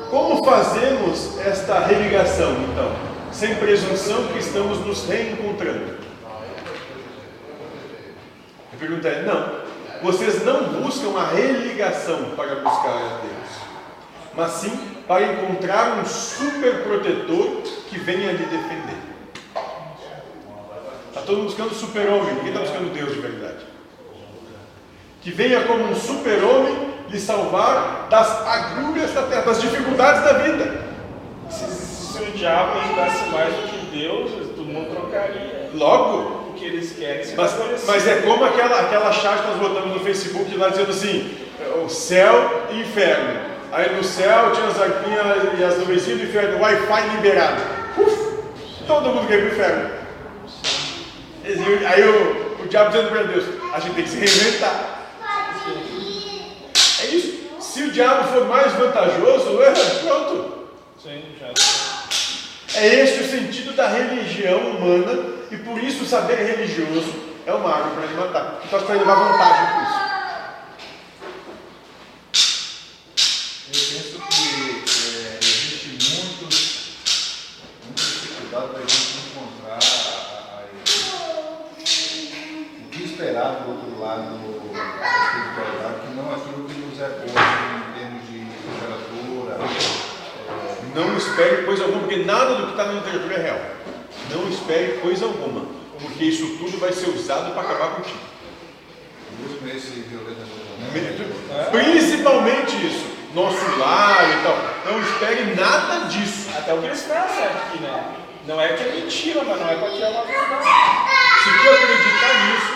Como fazemos esta religação, então? Sem presunção que estamos nos reencontrando. A pergunta é: não. Vocês não buscam a religação para buscar a Deus, mas sim para encontrar um super protetor que venha lhe defender. Está todo mundo buscando super-homem, ninguém está buscando Deus de verdade. Que venha como um super-homem lhe salvar das agruras da terra, das dificuldades da vida. Se, se o diabo ajudasse mais do que Deus, todo mundo trocaria. Logo, O que eles querem se mas, mas é como aquela, aquela chave que nós botamos no Facebook lá dizendo assim: o céu e inferno. Aí no céu tinha as arquinhas e as nuvenzinhas do inferno, Wi-Fi liberado. Uf, todo mundo quer pro inferno. Aí o, o diabo dizendo para Deus: a gente tem que se reinventar. É. Se o diabo for mais vantajoso, é, pronto. Sim, já. É este o sentido da religião humana e por isso o saber religioso é uma arma para ele matar. Então para ele levar vantagem com isso. Eu penso que é, existe muitos, muita dificuldade para a gente encontrar a- a- o que esperar do outro lado da espiritualidade, que não aquilo que nos é posto em termos de literatura. é, Não espere coisa alguma, porque nada do que está na literatura é real. Não espere coisa alguma, porque isso tudo vai ser usado para acabar contigo. Principalmente isso, nosso lar e tal. Não espere nada disso. Até o cristão é certo aqui, né? Não é que é mentira, mas não é para tirar uma verdade. Se tu acreditar nisso,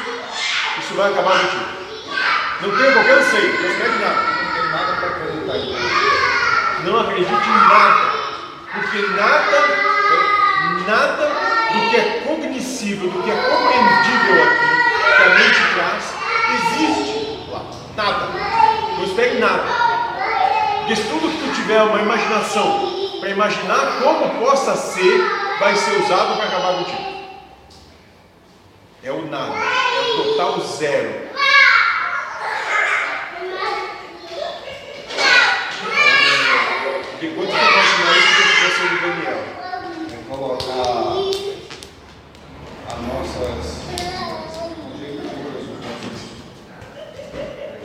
isso vai acabar contigo. Não tenha qualquer anseio, não espere nada. Não tem nada para acreditar. Não acredite em nada, porque nada, nada do que é cognoscível, do que é compreendível aqui, que a mente traz, existe lá. Nada. Não espere nada. Se tudo que tu tiver uma imaginação para imaginar como possa ser, vai ser usado para acabar contigo. É o nada, é o total zero. Porque quando tu imaginar isso, tu vai ser o Daniel. Vou colocar as nossas conjecturas,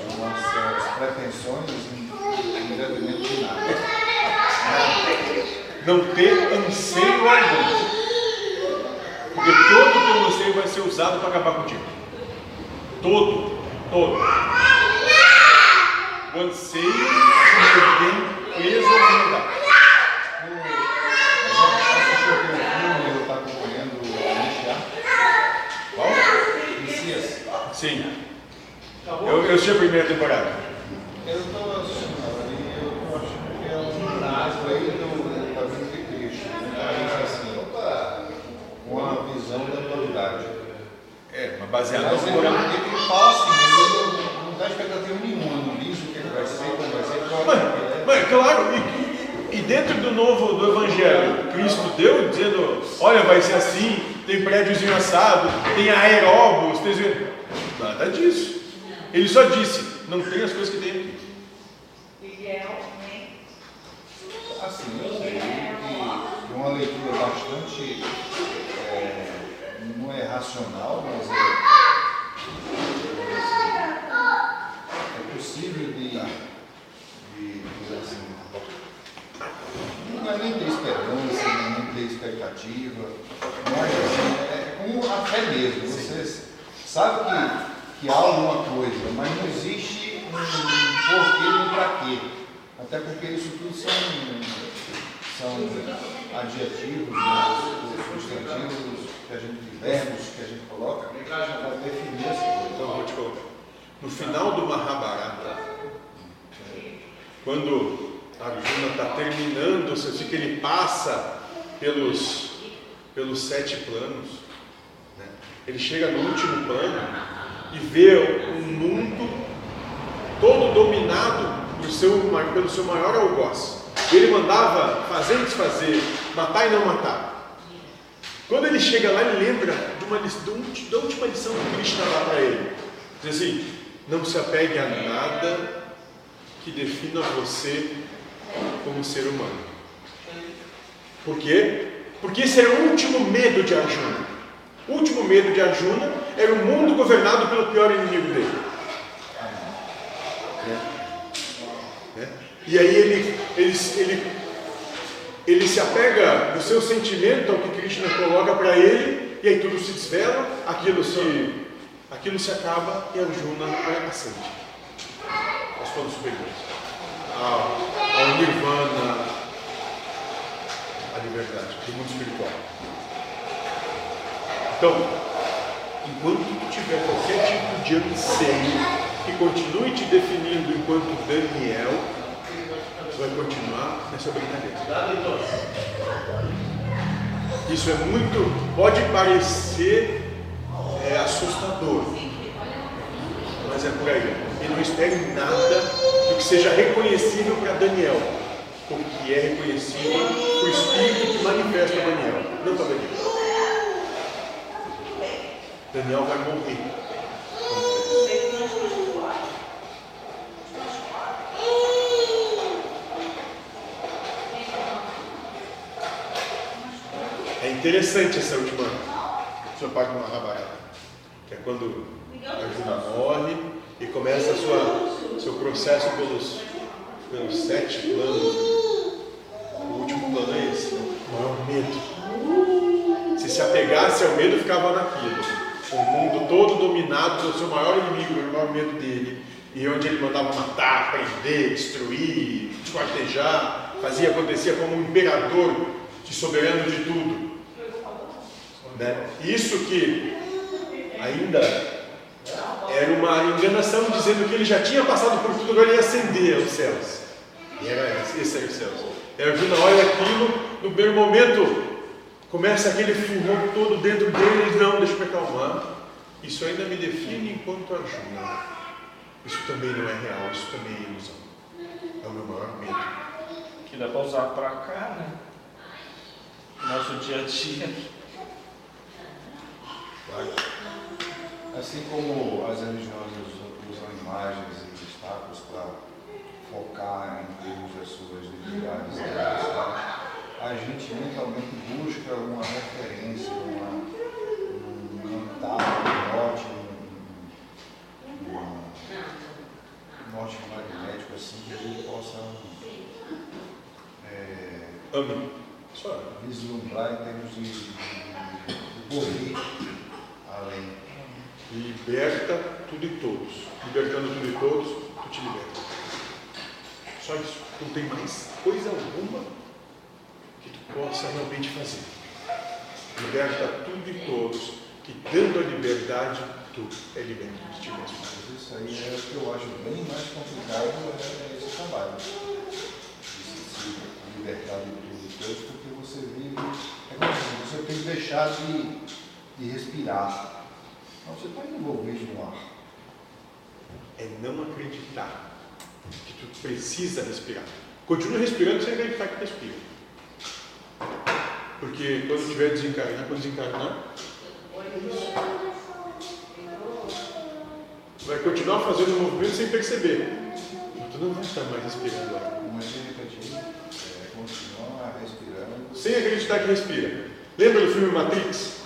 as nossas pretensões de nada. não ter anseio algum. Porque todo o teu anseio vai ser usado para acabar contigo. Todo, todo. O anseio se mantém preso ao Sim. Eu, eu assisti a primeira temporada. Eu estou assistindo ali, eu acho que é um rasgo aí do caminho de Cristo. Aí assim, opa, uma visão da dualidade. É, mas baseado no Corão. ele fala assim, ele não, dá expectativa nenhuma, não diz o que ele vai ser, como vai ser, qual Mas, é é. mas claro, e, e dentro do novo do Evangelho, Cristo deu dizendo, olha, vai ser assim, tem prédiozinho assado, tem aeróbus, tem... Nada disso. Ele só disse, não tem as coisas que tem aqui. Assim, eu sei que uma leitura bastante, é, não é racional, mas é, é possível de, de dizer assim, não é nem ter esperança, não é nem ter expectativa, mas assim, é como a fé mesmo. Sabe que, que há alguma coisa, mas não existe um porquê nem para quê. Até porque isso tudo são, são adjetivos, né, substantivos que a gente, verbos que a gente coloca para definir as coisas. Então, vou te colocar. No final do Mahabharata, quando Arjuna está terminando, você vê que ele passa pelos, pelos sete planos? Ele chega no último plano e vê um mundo todo dominado pelo seu, pelo seu maior algoz. Ele mandava fazer e desfazer, matar e não matar. Quando ele chega lá, ele lembra de uma, da última lição que Krishna dá para ele. Diz assim: não se apegue a nada que defina você como ser humano. Por quê? Porque esse era o último medo de Arjuna. O último medo de Arjuna era o mundo governado pelo pior inimigo dele. Né? E aí ele, ele, ele, ele se apega no seu sentimento ao que Krishna coloca para ele, e aí tudo se desvela, aquilo se, aquilo se acaba e Arjuna ascende aos planos superiores, ao, ao Nirvana, a liberdade, do mundo espiritual. Então, enquanto tiver qualquer tipo de anseio que continue te definindo enquanto Daniel, você vai continuar nessa brincadeira. Isso é muito, pode parecer é, assustador, mas é por aí. E não espere nada do que seja reconhecível para Daniel, porque é reconhecível o Espírito que manifesta Daniel, não para Daniel. Daniel vai morrer. É interessante essa última, parte do Mahabharata, que é quando Arjuna morre e começa a sua, seu processo pelos, pelos sete planos. O último plano é esse, o maior medo. Se se apegasse ao medo, ficava naquilo. O mundo todo dominado pelo seu maior inimigo, o maior medo dele. E onde ele mandava matar, prender, destruir, esquartejar, fazia acontecer como um imperador de soberano de tudo. Né? Isso que ainda era uma enganação dizendo que ele já tinha passado por tudo, agora ele ia ascender aos céus. E era esse era os céus. E Arjuna olha aquilo, no primeiro momento começa aquele furor todo dentro dele, e não, deixa eu me acalmar. Isso ainda me define enquanto Arjuna. Isso também não é real, isso também é ilusão. É o meu maior medo. Que dá para usar para cá, né? Nosso dia a dia. Assim como as religiões usam imagens e estátuas para focar em termos das suas delas, tá? A gente mentalmente busca uma referência, uma, um contato, um norte, um, norte magnético assim que a gente possa é, Ame. Só vislumbrar em termos de, de, poder além. Liberta tudo e todos. Libertando tudo e todos, tu te liberta. Só isso. Não tem mais coisa alguma possa realmente fazer. Liberta tudo e todos, que dando a liberdade, tu é liberto de ti mesmo. Mas isso aí é o que eu acho bem mais complicado é esse trabalho. Se libertar de tudo e todos, porque você vive. É como assim, você tem que deixar de, de respirar. Então você está envolvido no ar. É não acreditar que tu precisa respirar. Continua respirando sem acreditar que respira. Porque quando estiver desencarnar, quando desencarnar, tu vai continuar fazendo o movimento sem perceber. Tu não vai estar mais respirando lá. É, continuar respirando sem acreditar que respira. Lembra do filme Matrix?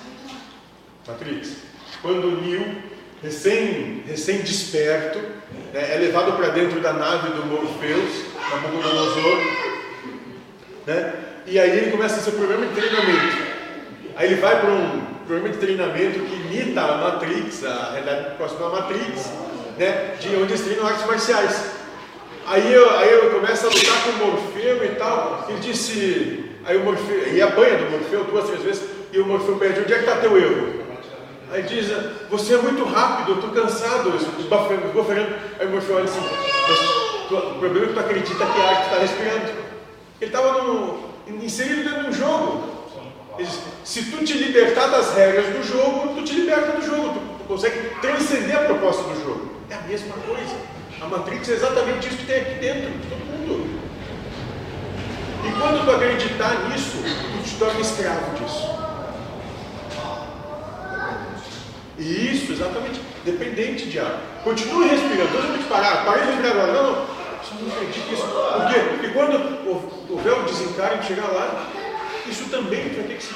Matrix. Quando o Neo, recém, recém desperto, né, é levado para dentro da nave do Morpheus, Nabucodonosor, né? E aí ele começa esse programa de treinamento. Aí ele vai para um programa de treinamento que imita a Matrix, a realidade próxima da Matrix, né? De onde eles treinam artes marciais. Aí eu, aí eu começo a lutar com o Morfeu e tal. Ele disse. Aí o Morfeu, e apanha do Morfeu duas, três vezes, e o Morfeu pede, onde é que está teu erro? Aí diz, você é muito rápido, eu estou cansado, esbafando. Aí o Morfeu olha assim, o problema é que tu acredita que a arte está respirando. Ele estava inserido dentro de um jogo. Se tu te libertar das regras do jogo, tu te liberta do jogo, tu, tu consegue transcender a proposta do jogo. É a mesma coisa. A Matrix é exatamente isso que tem aqui dentro, de todo mundo. E quando tu acreditar nisso, tu te torna escravo disso. Isso, exatamente. Dependente de ar. Continue respirando. Não vamos parar. Parei de respirar agora. Não, não. Só não acredito nisso. Por quê? Porque quando o, o e chegar lá, isso também vai ter que se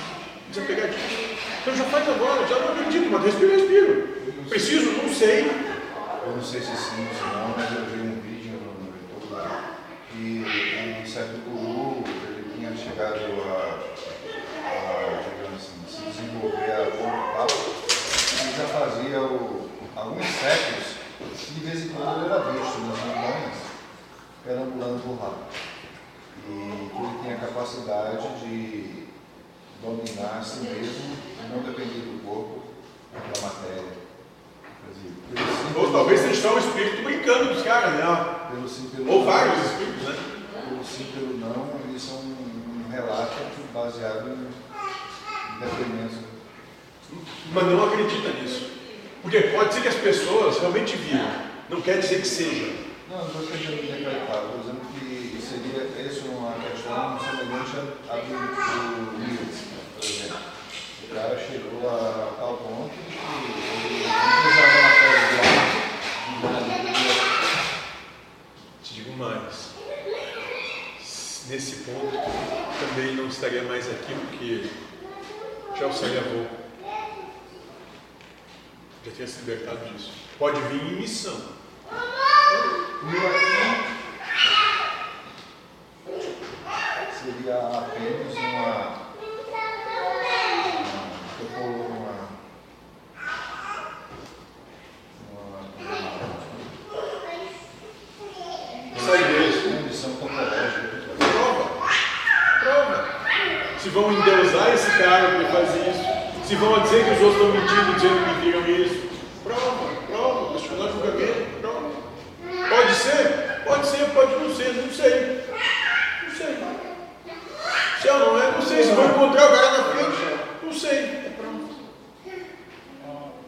desapegar disso. Então já faz agora. Já não acredito, mas respiro, respiro. Preciso? Não sei. Eu não sei se sim ou não, mas eu vi um vídeo no, YouTube lá que um certo guru ele tinha chegado a, a digamos assim, se desenvolver a tal e já fazia o, alguns séculos e de vez em quando ele era visto nas montanhas perambulando por lá. E que ele tinha a capacidade de dominar a si mesmo e não depender do corpo, da matéria. Simples- Ou talvez seja só o espírito brincando dos caras, né? pelo sim, pelo Ou não, vários espíritos, né? Pelo sim, pelo não, eles são um relato baseado em depoimentos. Mas não acredita nisso. Porque pode ser que as pessoas realmente viram. Não quer dizer que seja. Não, não estou querendo decretar, estou dizendo que seria essa uma questão semelhante à do, do por exemplo. O cara chegou a tal ponto que ele não precisava na matéria de de Te digo mais. Nesse ponto, também não estaria mais aqui porque já o saliavou. Já tinha se libertado disso. Pode vir em missão. O meu aqui seria apenas uma. Prova. Se vão endeusar esse cara porque faz isso. Se vão dizer que os outros estão mentindo, dizendo que viram isso. Prova, prova. Questionar julgamento. Prova. Pode ser? Pode ser, pode não ser. Não sei. Não sei. Se é ou não é, não sei. Se vão encontrar o cara na frente, não sei. É prova.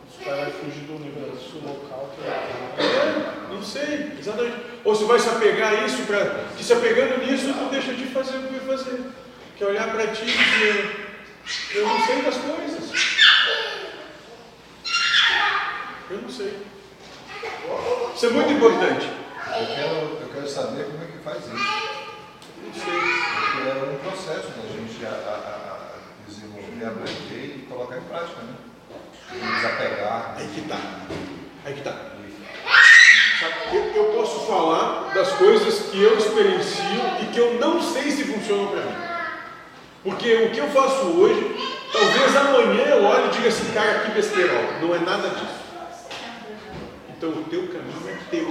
Os caras fugir do universo local que é. É, não sei, exatamente. Apegar a isso, pra, se apegando nisso, tu deixa de fazer o que vai fazer. Que é olhar para ti e dizer, eu não sei das coisas. Eu não sei. Isso é muito importante. Eu quero, eu quero saber como é que faz isso. Não sei. Porque é um processo da gente a, a, a- a desenvolver, aprender e colocar em prática, né? E desapegar. Aí que tá. Aí que tá. Sabe, Eu, eu posso falar das coisas que eu experiencio e que eu não sei se funcionam para mim. Porque o que eu faço hoje, talvez amanhã eu olhe e diga assim, cara, que besterol. Não é nada disso. Então o teu caminho é teu.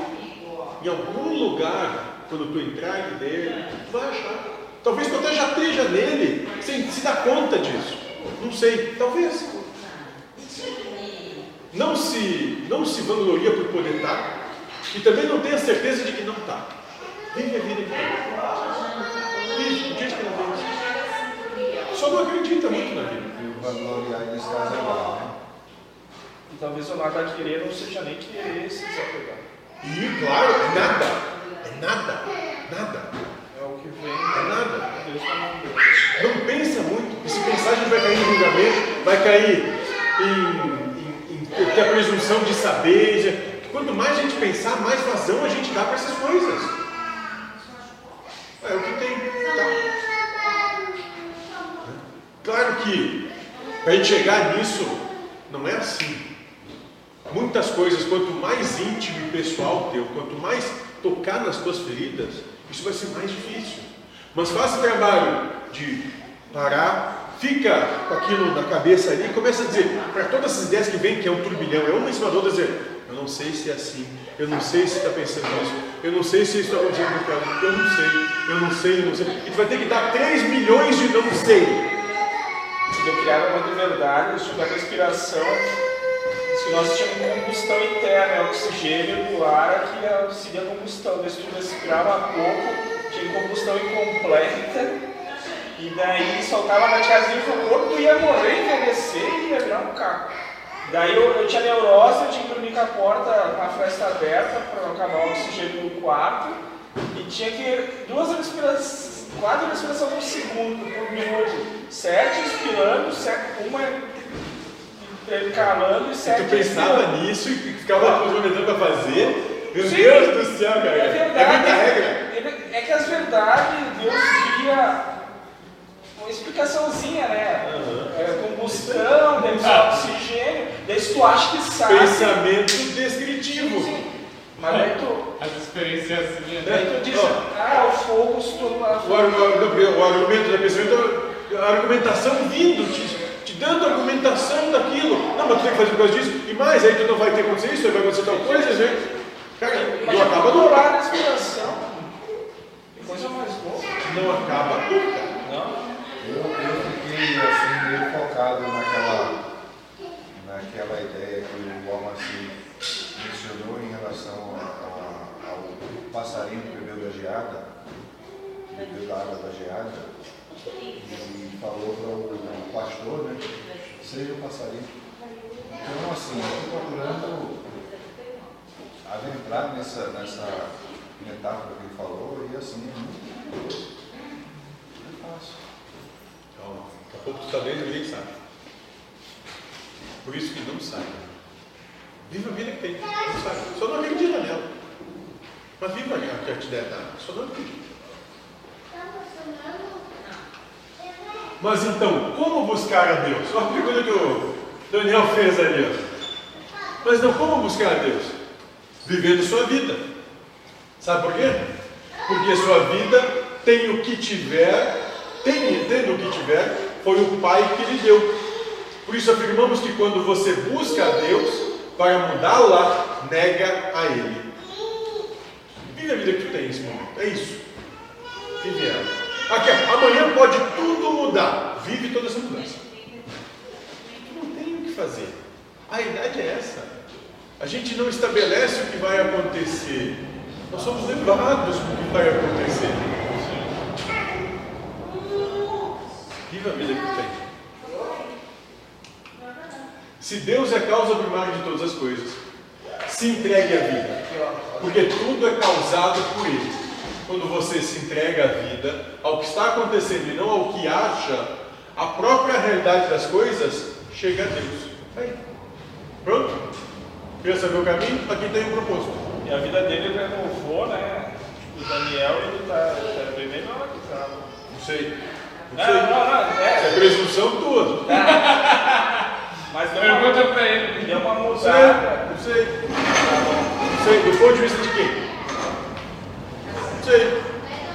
Em algum lugar, quando tu entrar nele, tu vai achar. Talvez tu até já esteja nele, sem se dar conta disso. Não sei, talvez. Não se, não se vangloria por poder estar e também não tenha certeza de que não está. Vive a vida que tem. Vive, diz que não tem. Só não acredita muito na vida. E o vangloriar nesse caso é igual, né? E talvez o nada querer não seja nem querer se desapegar. E claro, é nada. É nada. Nada. É o que vem É nada. Deus tá. Não pensa muito. E se pensar, a gente vai cair em julgamento, vai cair em, em, em ter a presunção de saber. de- Quanto mais a gente pensar, mais vazão a gente dá para essas coisas. É o que tem. Tá? Claro que para a gente chegar nisso, não é assim. Muitas coisas, quanto mais íntimo e pessoal teu, quanto mais tocar nas tuas feridas, isso vai ser mais difícil. Mas faça o trabalho de parar, fica com aquilo na cabeça ali e começa a dizer, para todas essas ideias que vêm, que é um turbilhão, é uma em cima da outra, dizer, eu não sei se é assim, eu não sei se está pensando nisso, eu não sei se isso está acontecendo com eu não sei, eu não sei, eu não sei. E tu vai ter que dar 3 milhões de não sei. Verdade, eu estudava respiração, diz que nós tínhamos combustão interna, é oxigênio do ar que auxilia a combustão. Daí se tu respirava pouco, tinha combustão incompleta, e daí soltava radicalzinho pro corpo, tu ia morrer, envelhecer e ia virar um carro. Daí eu, eu tinha neurose, eu tinha que dormir com a porta, com a fresta aberta para acabar o oxigênio no quarto, e tinha que duas respirações, quatro respirações por segundo, por minuto. Sete inspirando, sete, uma intercalando e E sete tu pensava expirando. nisso e ficava cronometrando para fazer. Meu Sim. Deus do céu, cara. É É verdade. muita regra. É que as verdades, Deus cria uma explicaçãozinha, né? É, combustão, deve ser oxigênio, daí se tu acha que sabe. Pensamento descritivo. Sim. Mas daí tu, As experiências assim, né? daí tu diz, ah, o se. O, argumento da pensamento, a argumentação vindo, te, te dando argumentação daquilo. Não, mas tu tem que fazer por causa disso. E mais, aí tu não vai ter que acontecer isso, aí vai acontecer tal coisa, né? Cara, não acaba vou nunca. orar na inspiração. Que coisa mais boa. Não acaba nunca. Não? Eu, eu fiquei assim meio focado naquela, naquela ideia que o Almaci mencionou em relação a- a- ao passarinho que bebeu da geada, bebeu da água da geada, e falou para o pastor, né? Seja o passarinho. Então assim, eu estou procurando adentrar nessa, nessa metáfora que ele falou, e assim, é muito é fácil. Calma, daqui a pouco está e ninguém sabe. Por isso que não sabe. Viva a vida que tem, não sabe. Só não acredita nela. Mas viva a que a te der dar, só não acredita. Mas então, como buscar a Deus? Olha a pergunta que o Daniel fez ali. Mas não, como buscar a Deus? Vivendo sua vida. Sabe por quê? Porque sua vida tem o que tiver, tem, o que tiver, foi o Pai que lhe deu. Por isso afirmamos que quando você busca a Deus para mudá-la, nega a Ele. Vive a vida que tu nesse momento. É isso. Vive ela. Aqui, amanhã pode tudo mudar. Vive toda essa mudança. Não tem o que fazer. A idade é essa. A gente não estabelece o que vai acontecer. Nós somos levados para o que vai acontecer. Viva a vida que tem. Se Deus é a causa primária de todas as coisas, se entregue à vida. Porque tudo é causado por Ele. Quando você se entrega à vida, ao que está acontecendo e não ao que acha, a própria realidade das coisas chega a Deus. Aí. Pronto? Quer saber o caminho? Aqui tem um proposto. E a vida dele renovou, né? O Daniel, ele tá, tá bem melhor que tava. Não sei. Não Não, sei. não, não, Isso é é. presunção tua. Mas deu uma, Pergunta pra ele. deu uma Não sei. mudada. Não sei. Não sei. Do ponto de vista de quem? Sei.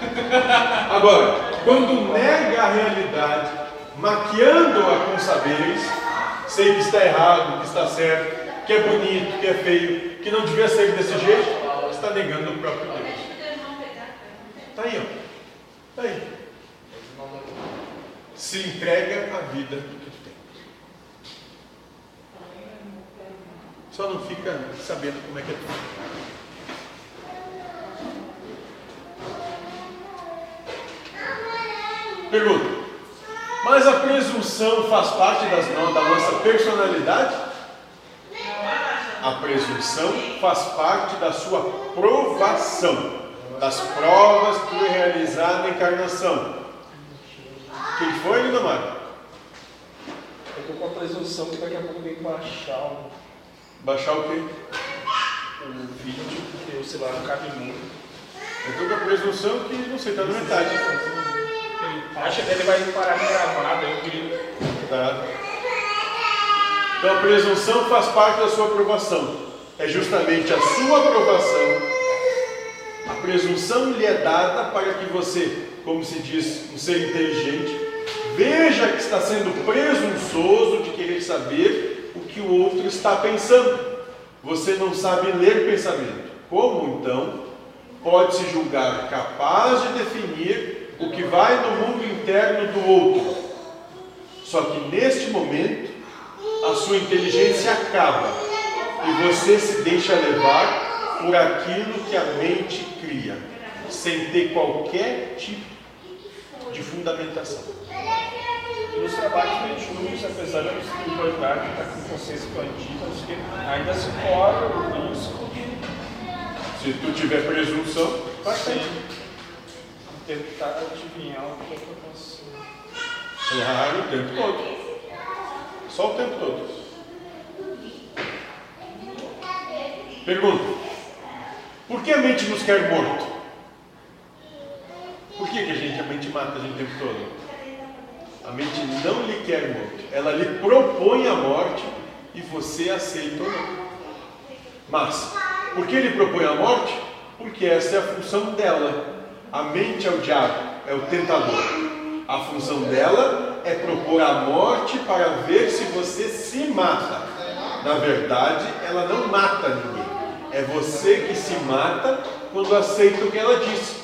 Agora, quando nega a realidade, maquiando-a com saberes, sei que está errado, que está certo, que é bonito, que é feio, que não devia ser desse jeito, está negando o próprio Deus. Está aí, ó. Está aí. Se entrega à vida que tu tem. Só não fica sabendo como é que é tudo. Pergunta. Mas a presunção faz parte das da nossa personalidade? A presunção faz parte da sua provação, das provas que tu realizar na encarnação. Quem foi, Linda Mara? Eu tô com a presunção que daqui a pouco eu que baixar o, Baixar o quê? o vídeo, porque o celular não cabe muito. Eu estou com a presunção que não sei, está na metade. Acha que ele vai parar de gravar, daí eu queria cuidado. Então a presunção faz parte da sua aprovação. É justamente a sua aprovação. A presunção lhe é dada para que você, como se diz, um ser inteligente, veja que está sendo presunçoso de querer saber o que o outro está pensando. Você não sabe ler pensamento. Como então pode se julgar capaz de definir o que vai no mundo interno do outro? Só que neste momento a sua inteligência acaba e você se deixa levar por aquilo que a mente cria, sem ter qualquer tipo de fundamentação. Nos trabalhos mediúnicos, apesar da espiritualidade estar com consciência expandida, ainda se corre o risco de Se tu tiver presunção, vai ter. tentar adivinhar o que está acontecendo. Claro, o tempo todo. Só o tempo todo. Pergunta: Por que a mente nos quer morto? Por que, que a, gente, a mente mata a gente o tempo todo? A mente não lhe quer morto. Ela lhe propõe a morte e você aceita ou não. Mas, por que lhe propõe a morte? Porque essa é a função dela. A mente é o diabo, é o tentador. A função dela é propor a morte para ver se você se mata. Na verdade, ela não mata ninguém. É você que se mata quando aceita o que ela disse.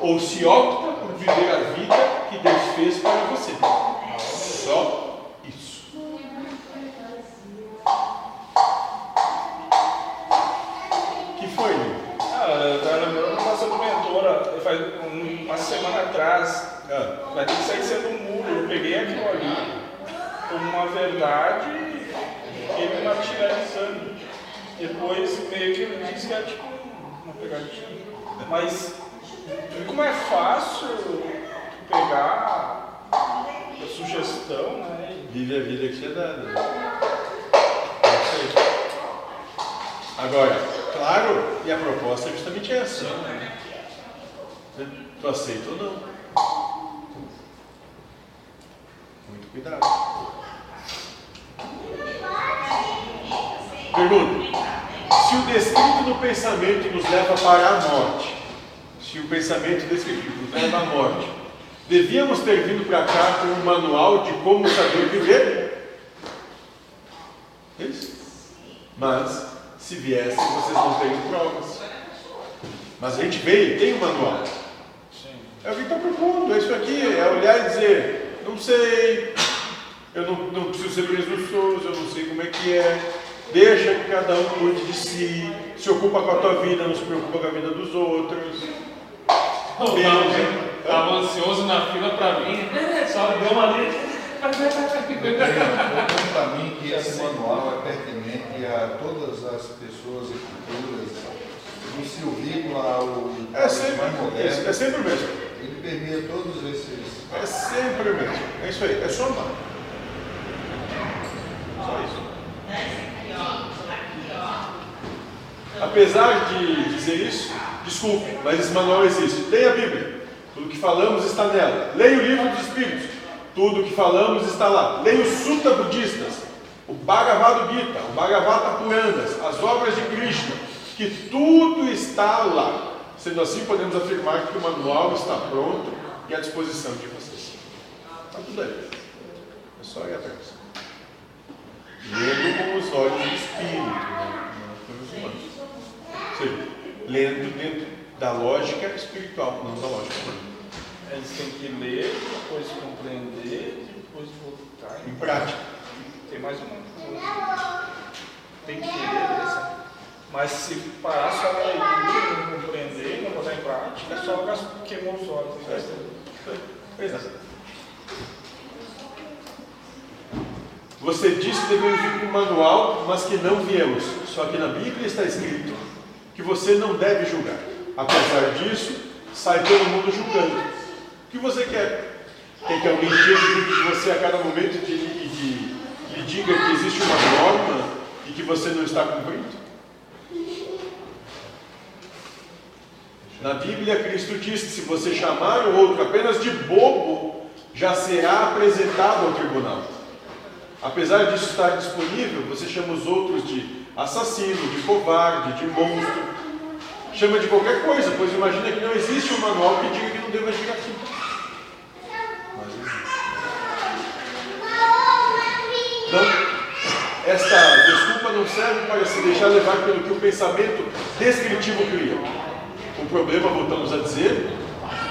Ou se opta por viver a vida que Deus fez para você. Só isso. Foi? Ah, eu estava lembrando uma nossa mentora, faz um- uma semana atrás, Ah, vai ter que sair sendo um muro. Eu peguei aquilo ali como uma verdade e ele me martirizando. Depois meio que ele disse que era tipo uma pegadinha. Mas como é fácil pegar a sugestão, né? Vive a vida que te é dada. É. Agora, claro, e a proposta é justamente essa. Tu aceita ou não? Muito cuidado. Pergunta: Se o descrito no pensamento nos leva para a morte, se o pensamento descritivo nos leva à morte, devíamos ter vindo para cá com um manual de como saber viver? Isso. Mas, se viesse, vocês não teriam provas. Mas a gente veio, tem um manual. É o que está propondo, é isso aqui, é olhar e dizer, não sei, eu não, não preciso ser presunçoso, eu não sei como é que é. Deixa que cada um cuide de si, se ocupa com a tua vida, não se preocupa com a vida dos outros. Tava, tava ansioso na fila pra mim. Só deu uma ali. Eu tenho para mim que esse manual é pertinente a todas as pessoas e culturas, do silvícola ao É sempre, é, moderno. é sempre o mesmo. Ele permeia todos esses. É sempre o mesmo. É isso aí, é só amar. Só isso. Apesar de dizer isso, desculpe, mas esse manual existe. Leia a Bíblia. Tudo que falamos está nela. Leia o livro dos Espíritos. Tudo que falamos está lá. Leia os Sutta Budistas, o Bhagavad Gita, o Bhagavata Puranas, as obras de Krishna, que tudo está lá. Sendo assim, podemos afirmar que o manual está pronto e à disposição de vocês. Está tudo aí. É só ir atrás. Lendo com os olhos do Espírito, né? não com os humanos. Seja, lendo dentro da lógica espiritual, não da lógica humana. Eles têm que ler, depois compreender, depois voltar. Em prática. Tem mais uma coisa. Tem que ler, essa. Mas se parar só na leitura, não compreender, não botar em prática, é só queimou os olhos. né? Pois é. Você disse que devemos vir com um manual, mas que não viemos. Só que na Bíblia está escrito que você não deve julgar. Apesar disso, sai todo mundo julgando. Que você quer? Quer que alguém chegue de você a cada momento e lhe diga que existe uma norma e que você não está cumprindo? Na Bíblia, Cristo diz que se você chamar o outro apenas de bobo, já será apresentado ao tribunal. Apesar disso estar disponível, você chama os outros de assassino, de covarde, de monstro, chama de qualquer coisa, pois imagina que não existe um manual que diga que não deva agir assim. Mas existe. Não, esta desculpa não serve para se deixar levar pelo que o pensamento descritivo cria. O problema, voltamos a dizer,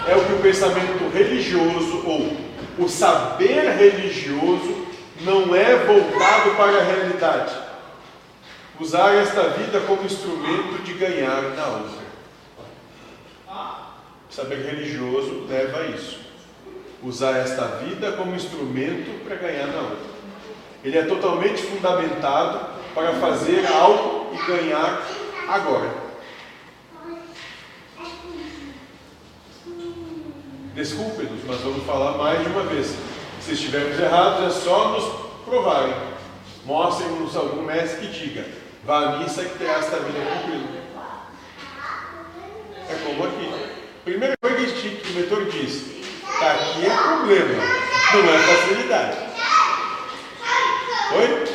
é o que o pensamento religioso ou o saber religioso não é voltado para a realidade. Usar esta vida como instrumento de ganhar na outra. O saber religioso leva a isso. Usar esta vida como instrumento para ganhar na outra. Ele é totalmente fundamentado para fazer algo e ganhar agora. Desculpe-nos, mas vamos falar mais de uma vez. Se estivermos errados, é só nos provarem. Mostrem-nos algum mestre que diga: vá à missa que terá esta vida cumprida. É como aqui. Primeira coisa que o mentor diz: tá aqui é problema, não é facilidade. Oi?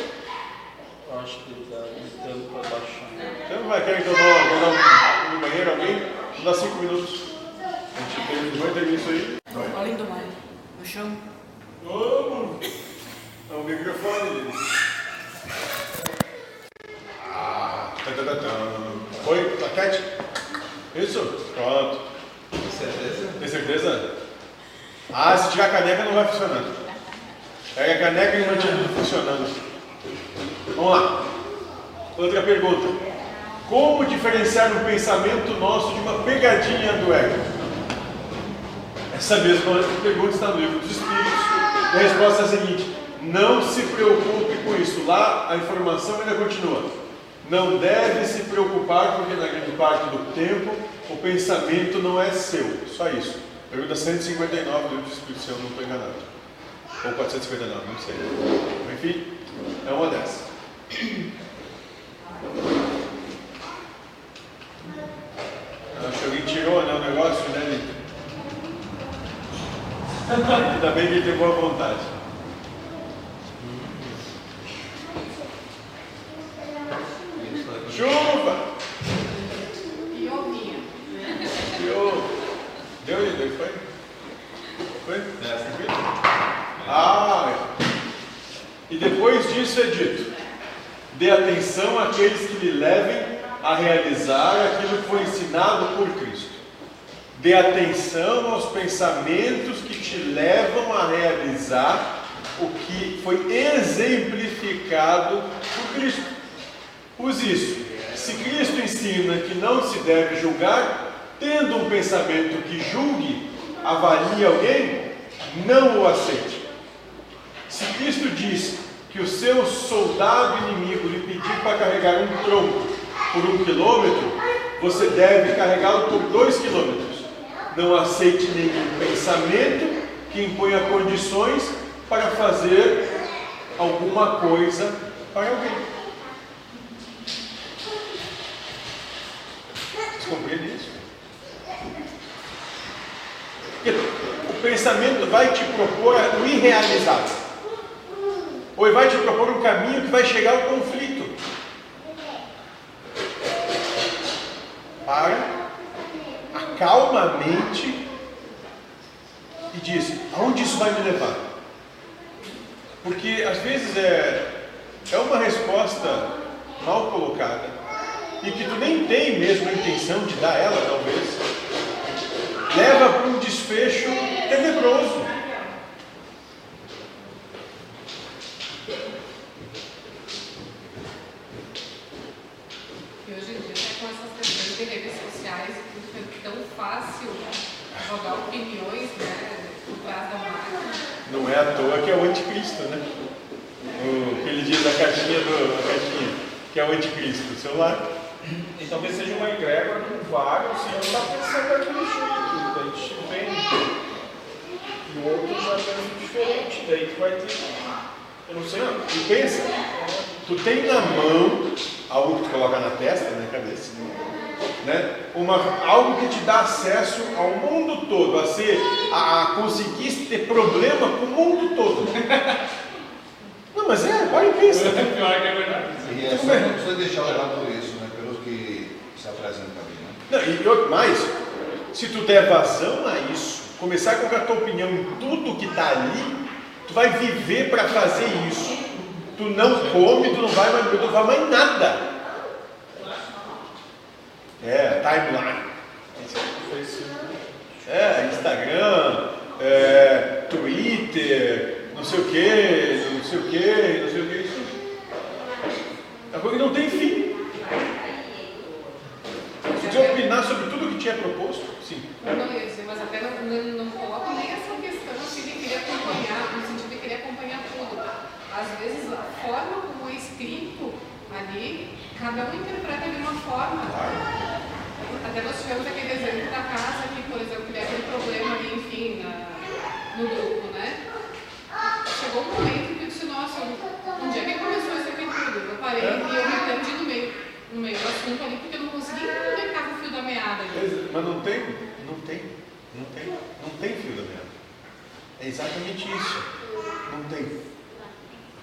Eu acho que ele está gritando para baixar. Então vai, querem que eu um, no banheiro alguém? Vou dar cinco minutos. A gente tem, vai terminar isso aí. Além do mar, no chão. Vamos! É o microfone dele. Ah, tá, tá, tá, tá. Oi, plaquete? Isso? Pronto. Com certeza. Tem certeza? Ah, se tirar a caneca não vai funcionar. Pega a caneca e tudo funcionando. Vamos lá. Outra pergunta. Como diferenciar um pensamento nosso de uma pegadinha do ego? Essa mesma pergunta está no livro dos Espíritos. E a resposta é a seguinte: não se preocupe com isso. Lá a informação ainda continua. Não deve se preocupar, porque na grande parte do tempo o pensamento não é seu. Só isso. Pergunta 159 do livro dos Espíritos, se eu não estou enganado. Ou 459, não sei. Enfim, é uma dessas. Acho que alguém tirou né, o negócio, né, Lito? Ainda bem que ele tem boa vontade. Chuva! E ovinha. Deu. Deu, deu, foi? Foi? É, Tranquilo? Ah. E depois disso é dito: dê atenção àqueles que lhe levem a realizar aquilo que foi ensinado por Cristo. Dê atenção aos pensamentos que te levam a realizar o que foi exemplificado por Cristo. Use isso. Se Cristo ensina que não se deve julgar, tendo um pensamento que julgue, avalie alguém, não o aceite. Se Cristo diz que o seu soldado inimigo lhe pedir para carregar um tronco por um quilômetro, você deve carregá-lo por dois quilômetros. Não aceite nenhum pensamento que imponha condições para fazer alguma coisa para alguém. Vocês compreendem isso? O pensamento vai te propor o irrealizável. Ou ele vai te propor um caminho que vai chegar ao conflito. Para, acalma a mente e diz: aonde isso vai me levar? Porque às vezes é, é uma resposta mal colocada e que tu nem tem mesmo a intenção de dar ela, talvez, leva para um desfecho tenebroso. E hoje em dia, até com essas questões de redes sociais, e tudo é tão fácil jogar opiniões né, por trás da máquina. Não é à toa que é o anticristo, né? O que ele diz na caixinha, do, na caixinha que é o anticristo, o celular. E talvez seja uma egrégora com vários, e eu estava pensando daquele jeito, daí te vem. E o outro já é diferente, daí tu vai ter. Eu não sei. Não, e pensa, tu tem na mão algo que tu coloca na testa, na cabeça, né? Uma, algo que te dá acesso ao mundo todo, a ser, a, a conseguir ter problema com o mundo todo. Não, mas é, olha e pensa. Pior que é verdade. E é só não precisa deixar levar por isso, né? Pelo que se apresenta ali, né? Não, e outro mais, se tu der vazão a isso, começar a colocar a tua opinião em tudo que está ali, tu vai viver para fazer isso. Tu não come, tu não vai mais, tu não vai mais nada. É, timeline. É, Instagram, é, Twitter, não sei o que, não sei o que, não sei o que. É coisa que não tem fim. Se opinar sobre tudo que tinha proposto, sim. Eu não dizer, mas até não, não, não coloco nem essa questão assim de querer acompanhar, no sentido de querer acompanhar tudo. Às vezes a forma como é escrito ali, cada um interpreta de uma forma. Até nós tivemos aquele exemplo da casa que, por exemplo, teve aquele problema ali, enfim, na- no grupo, né? Chegou um momento que eu disse, nossa, onde é que começou isso aqui tudo? Eu parei e eu me perdi no meio, no meio do assunto ali, porque eu não consegui entender meada. Mas não tem, não tem, não tem, não tem fio da meada. É exatamente isso. Não tem.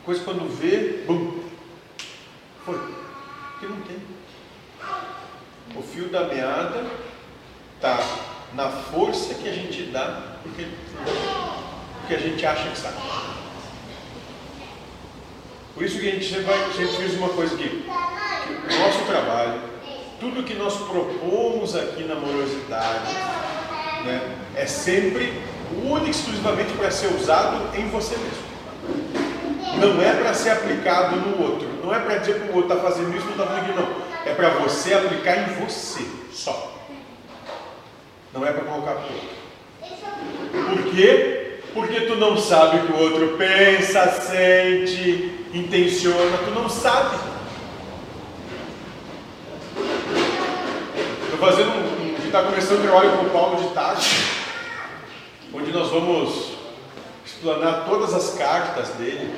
Coisa quando vê, bum. Foi. Porque não tem. O fio da meada está na força que a gente dá porque, porque a gente acha que sabe. Por isso que a gente sempre, vai, sempre fez uma coisa aqui. O nosso trabalho, tudo que nós propomos aqui na morosidade, né, é sempre único e exclusivamente para ser usado em você mesmo. Não é para ser aplicado no outro. Não é para dizer que o outro está fazendo isso, não está fazendo aquilo, não. É para você aplicar em você, só. Não é para colocar para o outro. Por quê? Porque tu não sabe o que o outro pensa, sente, intenciona, tu não sabe. Fazendo um. A gente está começando o trabalho com o Paulo de tarde, onde nós vamos explanar todas as cartas dele.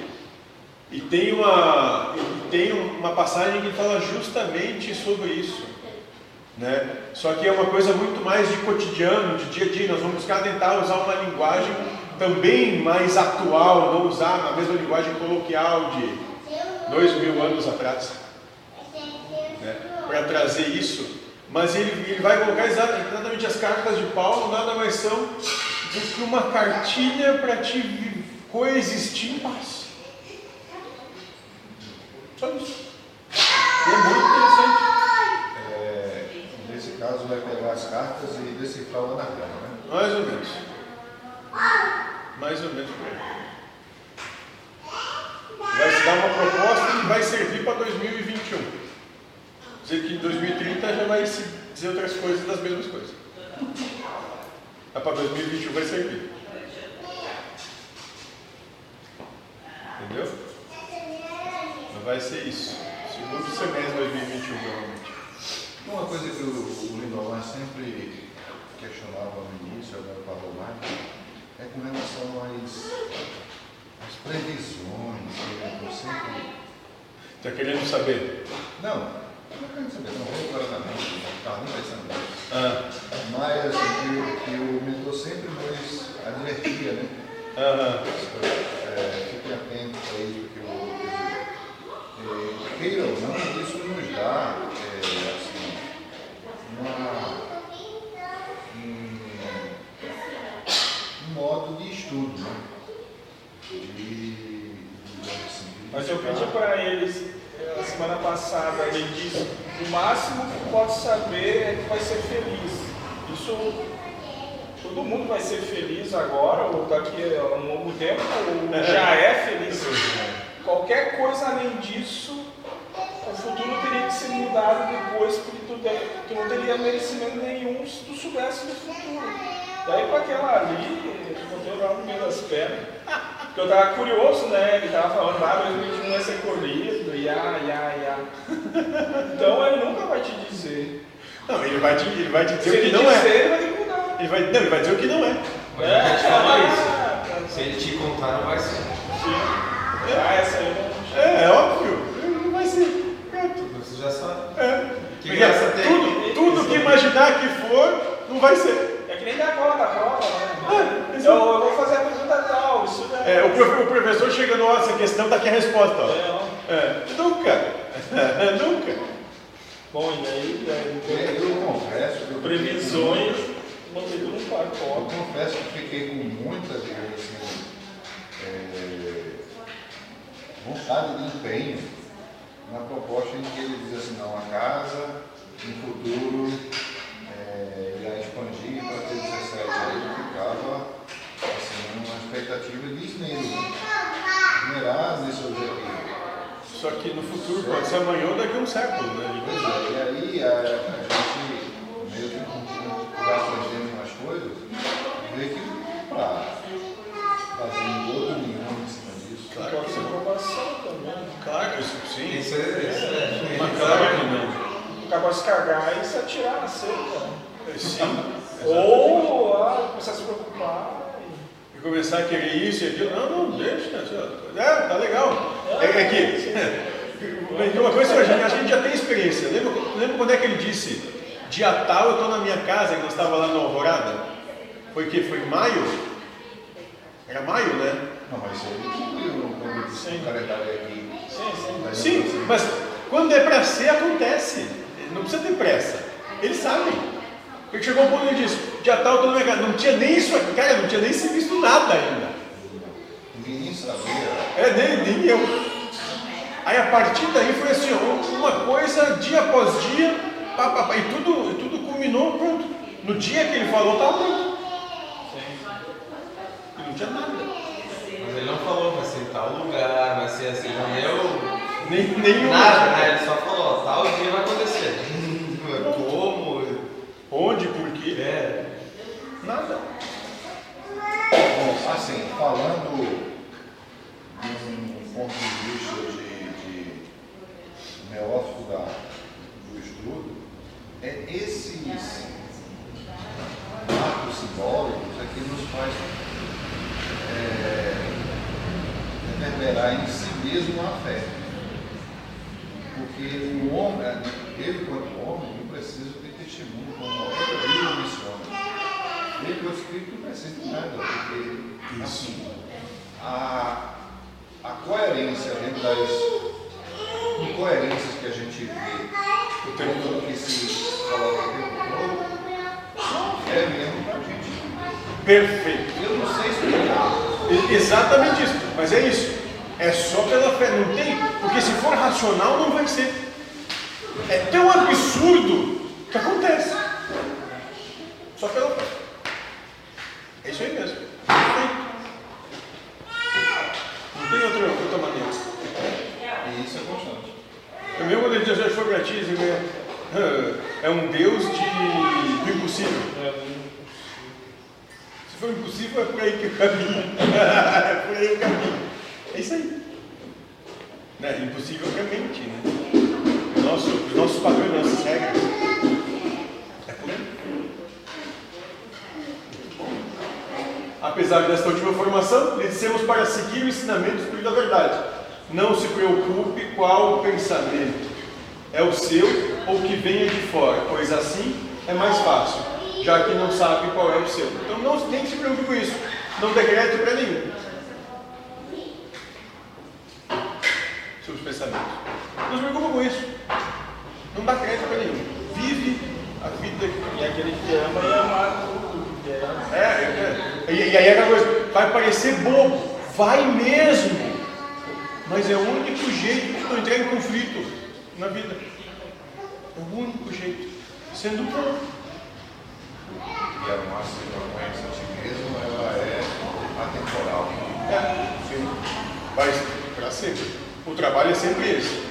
E tem uma, tem uma passagem que fala justamente sobre isso. Né? Só que é uma coisa muito mais de cotidiano, de dia a dia. Nós vamos buscar tentar usar uma linguagem também mais atual, não usar a mesma linguagem coloquial de dois mil anos atrás, né? para trazer isso. Mas ele, ele vai colocar exatamente as cartas de Paulo, nada mais são do que uma cartilha para te coexistir em paz. Só isso. E é muito interessante. É, nesse caso, vai pegar as cartas e decifrar o anagrama, né? Mais ou menos. Mais ou menos. Vai se dar uma proposta que vai servir para 2021. Dizer que em 2030 já vai se dizer outras coisas das mesmas coisas. Mas para 2021 vai servir. Entendeu? Mas vai ser isso. Segundo semestre de 2021, provavelmente. Uma coisa que o, o Lindolan sempre questionava no início, agora falou mais, é com relação às, às previsões, que eu sempre... Está querendo saber? Não, não quero saber, não vou. Ah, assim, que, o mentor sempre nos advertia, né? aham. É, fique atento a isso que eu. É, queira ou não, isso nos dá é, assim, uma, um, um modo de estudo, né? Assim, Mas eu pedi para eles, na semana passada, ele disse, o máximo que pode saber é que vai ser feliz. Isso, todo mundo vai ser feliz agora, ou daqui a um longo tempo, ou já é feliz. Qualquer coisa além disso, o futuro teria que ser mudado depois, porque tu, tu não teria merecimento nenhum se tu soubesse do futuro. Daí para aquela ali, eu botei lá no meio das pernas. Porque eu tava curioso, né? Ele tava falando, ah, 2021 vai ser colhido, ia, ia, ia. Então ele nunca vai te dizer. Não, ele vai te, ele vai te Se dizer o que ele não dizer, é. ele vai ter que mudar. Ele vai, não, ele vai dizer o que não é. Mas eu já te falou isso. Ah, Se ele te contar, não vai ser. sim. Ah, essa aí eu não. É, é óbvio. Não vai ser. Pronto. Você já sabe. É. Que Porque graça tem? tudo, tudo que imaginar que for, não vai ser. Que nem da cola da prova, né? Eu, eu vou fazer a pergunta tal, isso é. É, o, prof- o professor chega no essa questão, tá aqui a resposta. Ó. É. É, nunca. nunca. Bom, e aí, aí Eu confesso que eu previsões, botei tudo no Eu pacote. confesso que fiquei com muita assim, é, vontade de empenho na proposta em que ele diz assim, não, a casa, no futuro, é, irá expandir para ter 17. Aí eu ficava assim, numa expectativa de esmero, esmerar nesse objetivo. Só que no futuro pode ser amanhã ou daqui a um século, né? Pois é, e aí a, a gente, meio que com com- vai aprendendo umas coisas, vê que para fazer um outro nenhum em cima disso. Claro Pode ser não. aprovação também. Claro, isso sim. Isso é, isso é. Mas claro que não. Acaba se cagar e se atirar na cerca. Sim. Ou ah, começar a se preocupar. começar a querer isso e aquilo. Não, não, deixa. É, tá legal. É, é que. Uma coisa a gente, a gente já tem experiência. Lembra, lembra quando é que ele disse? Dia tal eu estou na minha casa, que nós estava lá na Alvorada? Foi que? Foi maio? Era maio, né? Não, mas disse Sim. Sim, sim. Mas quando é para ser, acontece. Não precisa ter pressa. Eles sabem. Porque chegou um ponto que ele disse, dia tal, eu tô na minha casa. Não tinha nem isso aqui, cara, não tinha nem se visto nada ainda. Ninguém sabia. É, nem, nem eu. Aí a partir daí foi assim, uma coisa dia após dia, pá, pá, pá, e tudo, tudo culminou, pronto. No dia que ele falou, estava pronto. E não tinha nada. Mas ele não falou, vai ser tal lugar, vai ser assim, não deu Nem, nenhum. nada, né? Ele só falou, tal dia vai acontecer. Como? Onde, por quê? É. Nada. Bom, assim, falando de um ponto de vista de, de neófito da, do estudo, é esses atos simbólicos é que nos faz é, reverberar em si mesmo a fé. Porque o homem, ele quanto homem, não precisa ter testemunho como ele não menciona. Ele, o Espírito, não de nada, porque assim, a, a coerência dentro das incoerências que a gente vê, o tempo que se coloca o tempo todo, é mesmo para a gente. Perfeito. Eu não sei explicar. Exatamente isso. Mas é isso. É só pela fé. Não tem. Porque se for racional, não vai ser. É tão absurdo que acontece. Só pela fé. É isso aí mesmo. Não tem, outra, outra maneira. E isso é constante. É mesmo quando ele diz, "Se for para ti, você ganha." Ah, é um Deus de, do impossível. Se for impossível, é por aí que eu caminho. é por aí o caminho. É isso aí. Né? Impossível que a mente, né? Nosso, os nossos padrões, nossas regras. É por aí. Apesar desta última formação, lhe dissemos para seguir o ensinamento do da Verdade. Não se preocupe qual o pensamento é o seu ou que venha de fora, pois assim é mais fácil, já que não sabe qual é o seu. Então não nem se preocupe com isso. Não dê crédito para nenhum. Os pensamentos. Não se preocupe com isso. Não dá crédito para nenhum. Vive a vida que E aquele que ama e que é- é, é. E, aí é aquela coisa, vai parecer bobo, vai mesmo. Mas é o único jeito de não entrar em conflito na vida. É o único jeito. Sendo bom. E a nossa conhece a ti mesmo, ela é atemporal. É, sim. Mas para sempre. O trabalho é sempre esse.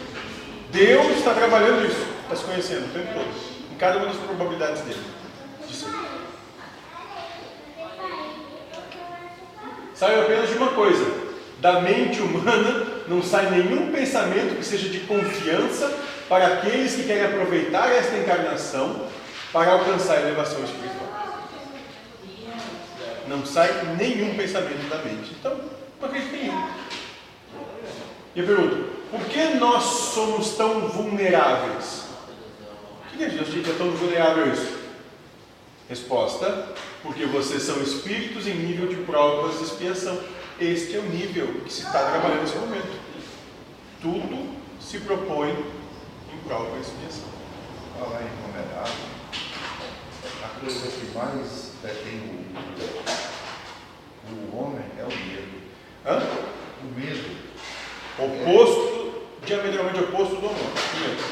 Deus está trabalhando isso, está se conhecendo o tempo todo. Em cada uma das probabilidades dele. De ser. Saiba apenas de uma coisa: da mente humana não sai nenhum pensamento que seja de confiança para aqueles que querem aproveitar esta encarnação para alcançar a elevação espiritual. Não sai nenhum pensamento da mente. Então, não acredito em nenhum. E eu pergunto: por que nós somos tão vulneráveis? Por que a gente é tão vulnerável a isso? Resposta: porque vocês são espíritos em nível de provas de expiação. Este é o nível que se está trabalhando nesse momento. Tudo se propõe em prova de expiação. Falar em numerado, a coisa que mais detém o, o homem é o medo. Hã? O medo. Oposto, diametralmente oposto do amor. Primeiro.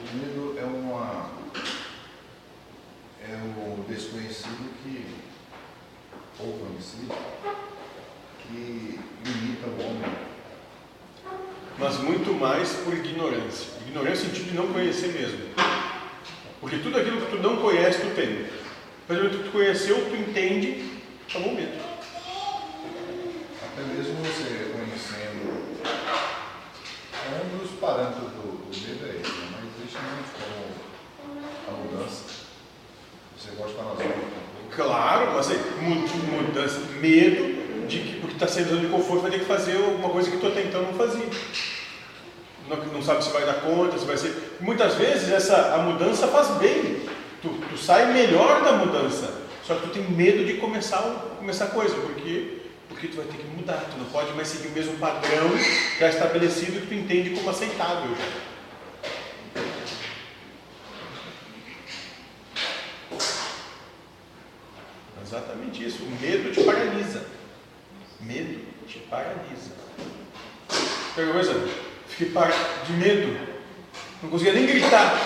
O medo é uma. É o desconhecido que. ou conhecido, que limita o homem. mas muito mais por ignorância. Ignorância no sentido de não conhecer mesmo. Porque tudo aquilo que tu não conhece, tu tem. Mas o que tu conheceu, tu entende, acabou o medo. Até mesmo você conhecendo. É um dos parâmetros do, do medo é esse, né? mas existe muito como a mudança. Você zona de conforto. Claro, mas aí, mu- mudança, medo de que porque está sendo zona de conforto vai ter que fazer alguma coisa que até então não fazia. Não, não sabe se vai dar conta, se vai ser. Muitas vezes essa, a mudança faz bem. Tu, tu sai melhor da mudança. Só que tu tem medo de começar, começar coisa, porque, porque tu vai ter que mudar. Tu não pode mais seguir o mesmo padrão já estabelecido que tu entende como aceitável já. Exatamente isso. O medo te paralisa. Medo te paralisa. Pega coisa, fiquei de medo. Não conseguia nem gritar.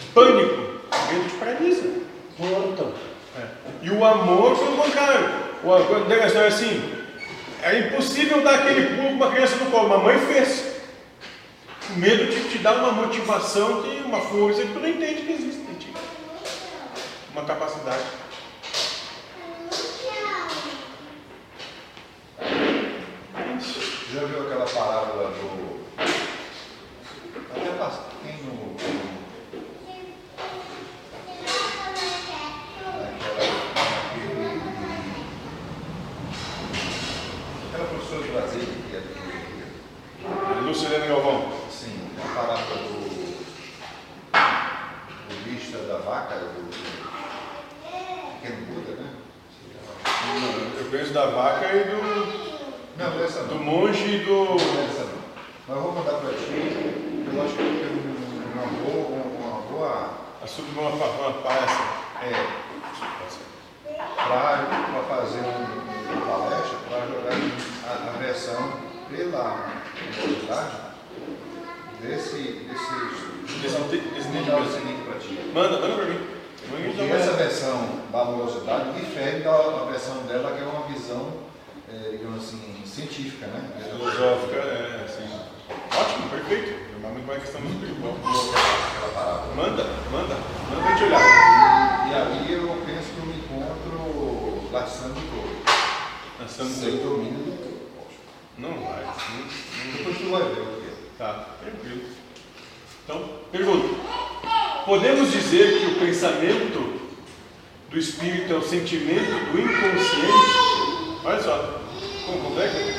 De pânico. O medo te paralisa. Morto. É. E o amor, pelo contrário. O amor, tem a história assim, é impossível dar aquele pulo com uma criança no colo. Mamãe fez. O medo te, te dá uma motivação, que, uma força que tu não entende que existe em ti. Uma capacidade. Já viu aquela parábola do. Até tem no. Aquela professora de Brasília que é do. Lucilene Galvão. Sim, a parábola do. do bicho da vaca, do. pequeno Buda, né? Eu conheço da vaca e do, Não, do monge e do. Não. Mas eu vou mandar para ti. Eu acho que tem um- uma boa. Uma boa Assunto uma, uma palestra. é, para fazer um- uma palestra, para jogar a, a versão pela universidade desse. desse Desse, desse link para ti. Manda, manda pra mim. Porque essa versão da amorosidade difere da, da versão dela, que é uma visão, é, digamos assim, científica, né? Filosófica, é, assim. Ótimo, perfeito. Normalmente uma questão muito parábola. Manda, manda, manda gente olhar. E ali eu penso que eu me encontro laçando todo. Lançando Sem seu. domínio do corpo. Não vai. Não, Depois tu vai ver o que é. Tá, tranquilo. Então, pergunta. Podemos dizer que o pensamento do espírito é o sentimento do inconsciente? Olha só.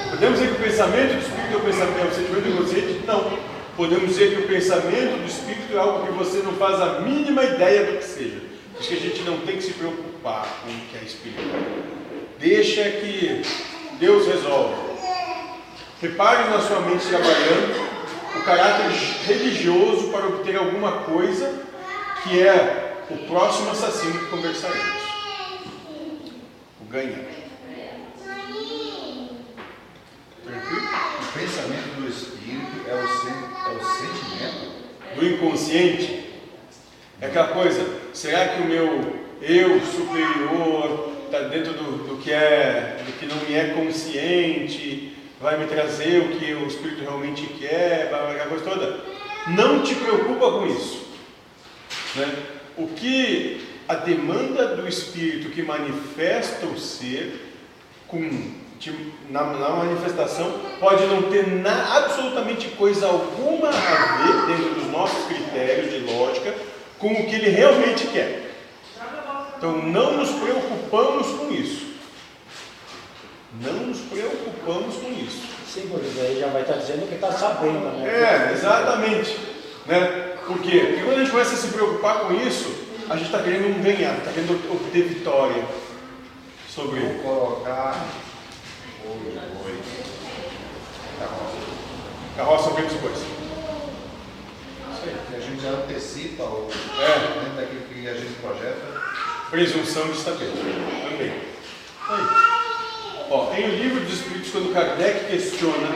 Podemos dizer que o pensamento do espírito é o, pensamento, é o sentimento inconsciente? Não. Podemos dizer que o pensamento do espírito é algo que você não faz a mínima ideia do que seja. Isso que a gente não tem que se preocupar com o que é espiritual. Deixa que Deus resolve. Repare na sua mente trabalhando o caráter religioso para obter alguma coisa que é o próximo assassino que conversaremos. O ganhar. Tranquilo? O pensamento do espírito é o, sen, é o sentimento. Do inconsciente. É aquela coisa, será que o meu eu superior está dentro do, do que é, do que não me é consciente, vai me trazer o que o espírito realmente quer, vai- aquela coisa toda? Não te preocupa com isso. né? O que a demanda do espírito que manifesta o ser com, na, na manifestação pode não ter na, absolutamente coisa alguma a ver dentro dos nossos critérios de lógica com o que ele realmente quer. Então não nos preocupamos com isso. Não nos preocupamos com isso. Sim, porque daí já vai estar dizendo que está sabendo, né? É, exatamente. Né? Por quê? Porque quando a gente começa a se preocupar com isso, A gente está querendo ganhar, está querendo obter vitória sobre. Vou colocar o boi. Carroça. Carroça vem depois. Isso aí, que a gente já antecipa o, É. dentro daquilo que a gente projeta. Presunção de saber. Também. Aí. Ó, em O Livro dos Espíritos, quando Kardec questiona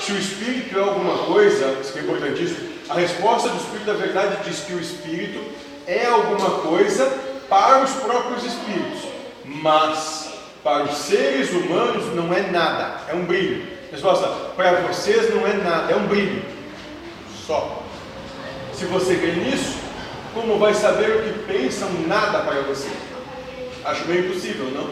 se o espírito é alguma coisa, isso que é importantíssimo, a resposta do Espírito da Verdade diz que o espírito é alguma coisa para os próprios espíritos, mas para os seres humanos não é nada, é um brilho. Resposta: para vocês não é nada, é um brilho. Só. Se você crê nisso, como vai saber o que pensam nada para você? Acho meio impossível, não?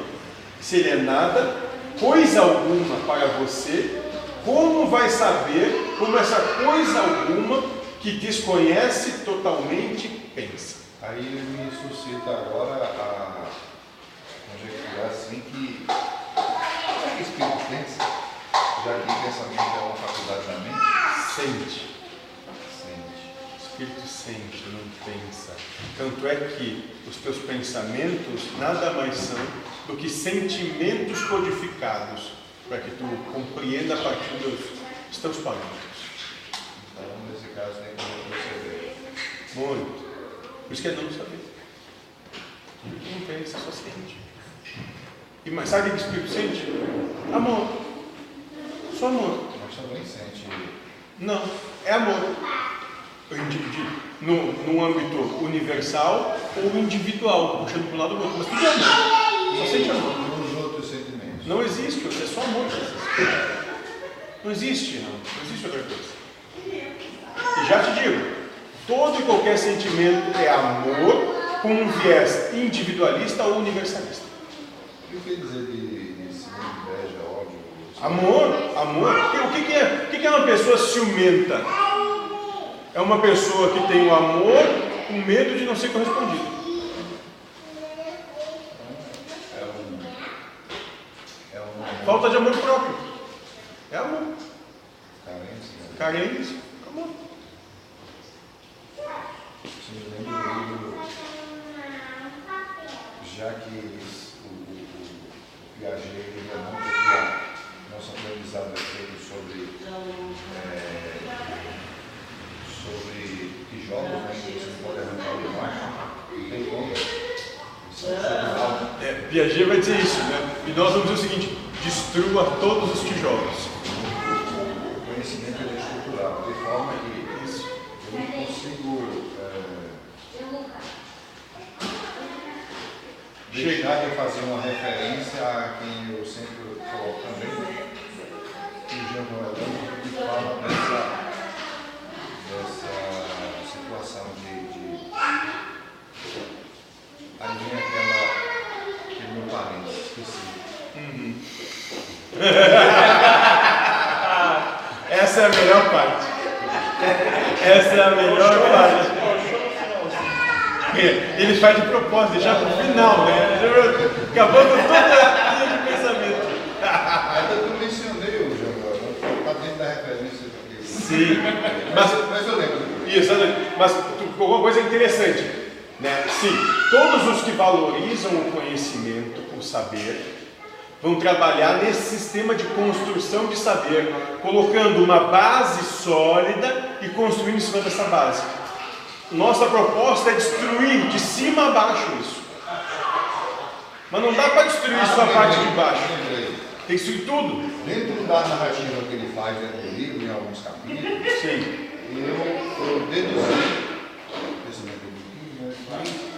Se ele é nada, coisa alguma para você, como vai saber como essa coisa alguma que desconhece totalmente pensa? Aí me suscita agora a conjecturar assim que como é que o espírito pensa? Já que o pensamento é uma faculdade da mente? Sente. Sente. O espírito sente, não pensa. Tanto é que os teus pensamentos nada mais são do que sentimentos codificados para que tu compreenda a partir dos, dos teus parâmetros. Então, nesse caso, tem que retroceder. Muito. Por isso que é não saber. Não pensa, só sente. E mas sabe o que o Espírito sente? Amor. Só amor. Mas também sente. Não, é amor. No, no âmbito universal ou individual, puxando para um lado ou outro. Mas tudo é amor. Só sente amor. Nos outros sentimentos. Não existe, é só amor. Não existe, não. Não existe outra coisa. E já te digo, todo e qualquer sentimento é amor com um viés individualista ou universalista. E o que dizer de, de inveja, ódio? Amor, amor. O que, que é, o que, que é uma pessoa ciumenta? É uma pessoa que tem o amor com medo de não ser correspondido. É um. É um. Falta de amor próprio. É amor. Carência. né? Carência. Amor. Já que eles, o Piaget queria muito que a nosso aprendizado é feito sobre, é, sobre tijolos, né, que você não pode arrancar não tem como. Alto. É, Piaget vai dizer isso, né? E nós vamos dizer o seguinte: destrua todos os tijolos. O conhecimento ele é estrutural, de forma que eu não consigo é, deixar de fazer uma referência a quem eu sempre coloco também, o Jean Noelano, que fala dessa, dessa situação de, de vem aquela, aquele meu parente, esqueci. Essa é a melhor parte. Essa é a melhor parte. Ele faz de propósito, deixar para o final, né? Acabando toda a linha de pensamento. Ainda eu mencionei o Noelano, está dentro da referência Sim, Mas, mas eu lembro. Isso, mas uma coisa interessante, né? Sim, todos os que valorizam o conhecimento, o saber, vão trabalhar nesse sistema de construção de saber, colocando uma base sólida e construindo em cima dessa base. Nossa proposta é destruir de cima a baixo isso. Mas não dá para destruir só a parte de baixo. Tem que destruir tudo. Dentro da narrativa que ele faz dentro do livro, em alguns capítulos, Sim. eu, eu deduzi, né,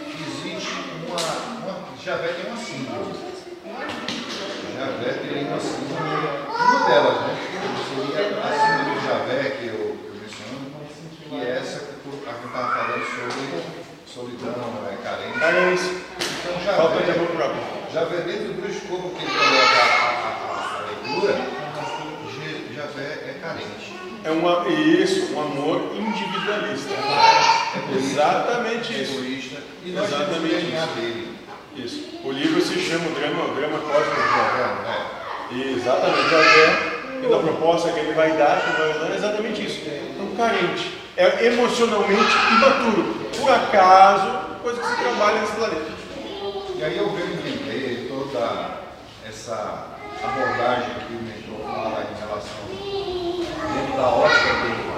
que existe uma, uma. Javé tem uma síndrome. Javé tem uma síndrome. Uma delas, né? Seria a síndrome de Javé que eu, eu menciono, que é essa estava falando sobre solidão, é, carência. Carência. Então, Falta de amor próprio. Javé dentro do escopo que ele coloca a, a, a, leitura, Ja- Javé é carente. É uma, isso, um amor individualista. Exatamente isso. egoísta e nós Exatamente isso. dele. Isso. O livro se chama o Drama, o drama Cósmico de Javé. É. E exatamente, Javé, e da proposta que ele vai dar, que vai dar, é exatamente isso. É um carente. É emocionalmente imaturo. Por acaso, coisa que se trabalha nesse planeta. E aí eu venho entender toda essa abordagem que o mentor fala em relação, dentro da ótica dele,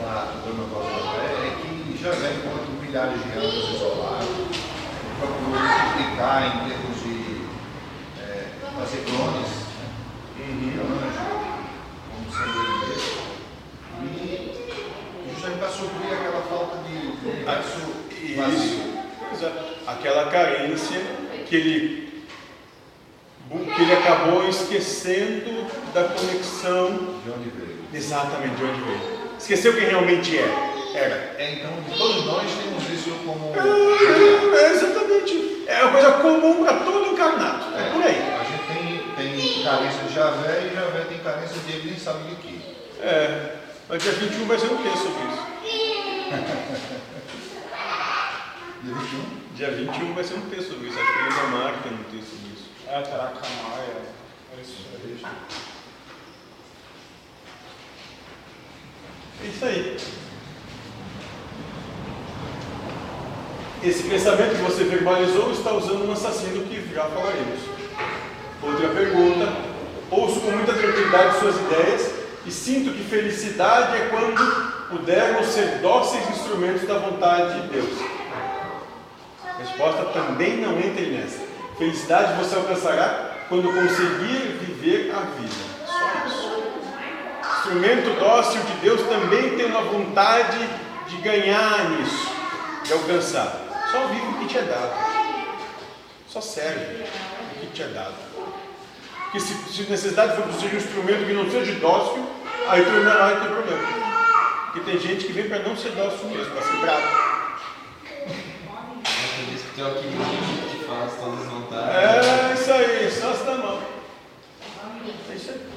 da, do meu Javé, é que Javé, enquanto milhares de anos isolado, procurou multiplicar em termos de é, fazer clones de anjo, como sendo ele mesmo, e justamente para suprir aquela falta de vazio. Isso. Exato. Aquela carência que ele, que ele acabou esquecendo da conexão De onde veio? exatamente de onde veio. Esqueceu quem realmente é. Era. É, então, todos nós temos isso como. DNA. É, exatamente. É uma coisa comum para todo encarnado. É por aí. A gente tem, tem carência de Javé e Javé tem carência de ele nem sabe de quê. É. Mas dia 21 vai ser um texto sobre isso. Dia 21? Dia 21 vai ser um texto sobre isso. Acho que ele não marca um texto sobre isso. É, Taracamaia. É isso aí. É isso aí. Esse pensamento que você verbalizou está usando um assassino que já falaremos. Outra pergunta. Ouço com muita tranquilidade suas ideias e sinto que felicidade é quando pudermos ser dóceis instrumentos da vontade de Deus. Resposta também não entre nessa. Felicidade você alcançará quando conseguir viver a vida. Só isso. Instrumento dócil de Deus também tem uma vontade de ganhar nisso, de alcançar. Só vive o que te é dado. Só serve o que te é dado. Porque se, se necessidade for seja um instrumento que não seja dócil, aí tu não vai ter problema. Porque tem gente que vem para não ser dócil mesmo, para ser bravo. Por isso que tem aqui que faz todas as vontades. É isso aí, só se dá mão. É isso aí.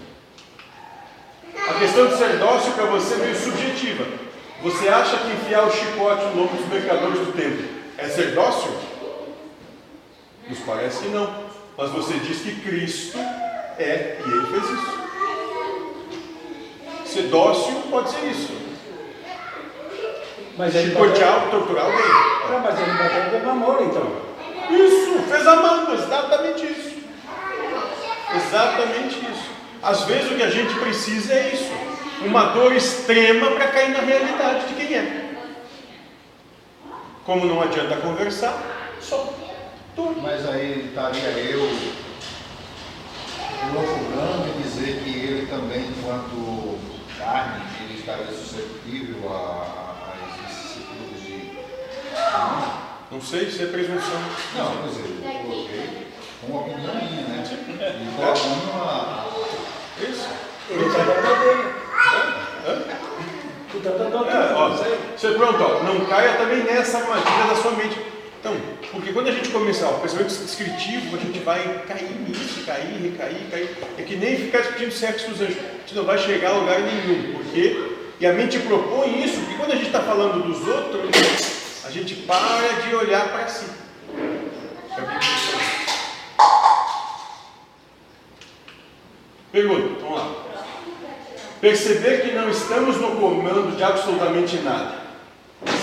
A questão de ser dócil para você é meio subjetiva. Você acha que enfiar o chicote no lombo dos mercadores do templo é ser dócil? Nos parece que não. Mas você diz que Cristo é e ele fez isso. Ser dócil pode ser isso. Mas ele bateu, Chicotear, torturar alguém. Ah, mas ele bateu com amor, então. Isso, fez a mão, exatamente isso. Exatamente isso. Às vezes o que a gente precisa é isso. Uma dor extrema para cair na realidade de quem é. Como não adianta conversar, só dor. Mas aí estaria eu loucurando e dizer que ele também, enquanto carne, ele estaria suscetível a, a, vicissitudes de. Não sei se é presunção. Não, quer dizer, eu coloquei uma opinião minha, né? E colocando uma. Isso. Ele está dando dele. Tu está dando É, ó, dele. você pronto, ó, não caia também nessa armadilha da sua mente. Então, porque quando a gente começar o pensamento descritivo, a gente vai cair nisso, cair, recair, cair. É que nem ficar discutindo sexo dos anjos. Não vai chegar a lugar nenhum. Por quê? E a mente propõe isso, porque quando a gente está falando dos outros, a gente para de olhar para si. Pergunta, vamos lá. Perceber que não estamos no comando de absolutamente nada.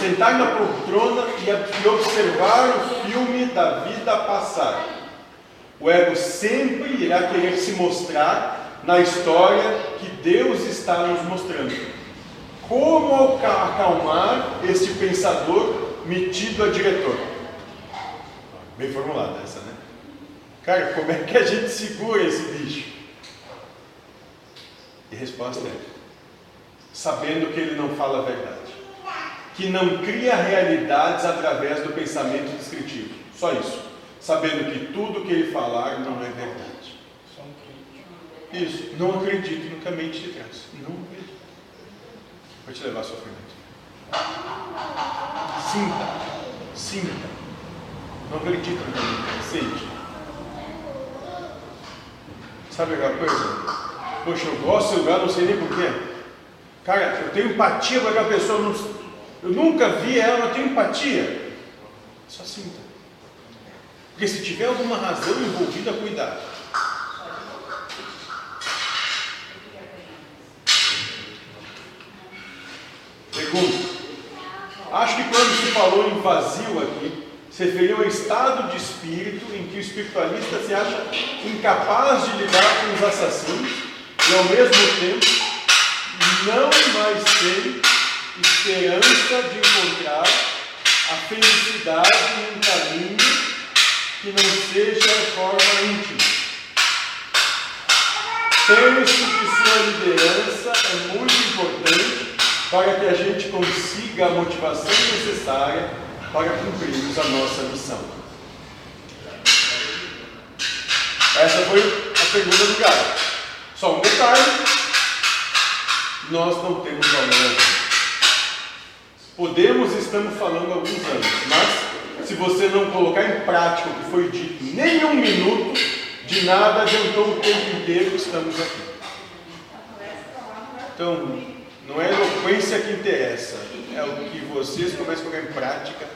Sentar na poltrona e e observar o filme da vida passar. O ego sempre irá querer se mostrar na história que Deus está nos mostrando. Como acalmar este pensador metido a diretor? Bem formulada essa, né? Cara, como é que a gente segura esse bicho? E a resposta é: sabendo que ele não fala a verdade, que não cria realidades através do pensamento descritivo. Só isso. Sabendo que tudo que ele falar não é verdade. Isso. Não acredite no mente te traz. Não acredite. Vai te levar a sofrimento. Sinta. Sinta. Não acredite no a mente traz. Sente. Sabe aquela coisa? Poxa, eu gosto desse lugar, não sei nem porquê. Cara, eu tenho empatia com aquela pessoa. não- eu nunca vi ela, mas tenho empatia. Só sinta. Porque se tiver alguma razão envolvida, cuidado. Pergunta. Acho que quando se falou em vazio aqui, se referiu ao estado de espírito em que o espiritualista se acha incapaz de lidar com os assassinos e ao mesmo tempo não mais tem esperança de encontrar a felicidade em um caminho que não seja de forma íntima. Penso que sua liderança é muito importante para que a gente consiga a motivação necessária para cumprirmos a nossa missão. Essa foi a pergunta do Gaio. Só um detalhe: nós não temos valor. Podemos, estamos falando há alguns anos, mas se você não colocar em prática o que foi dito nem um minuto, de nada adiantou o tempo inteiro que estamos aqui. Então, não é a eloquência que interessa, é o que vocês começam a colocar em prática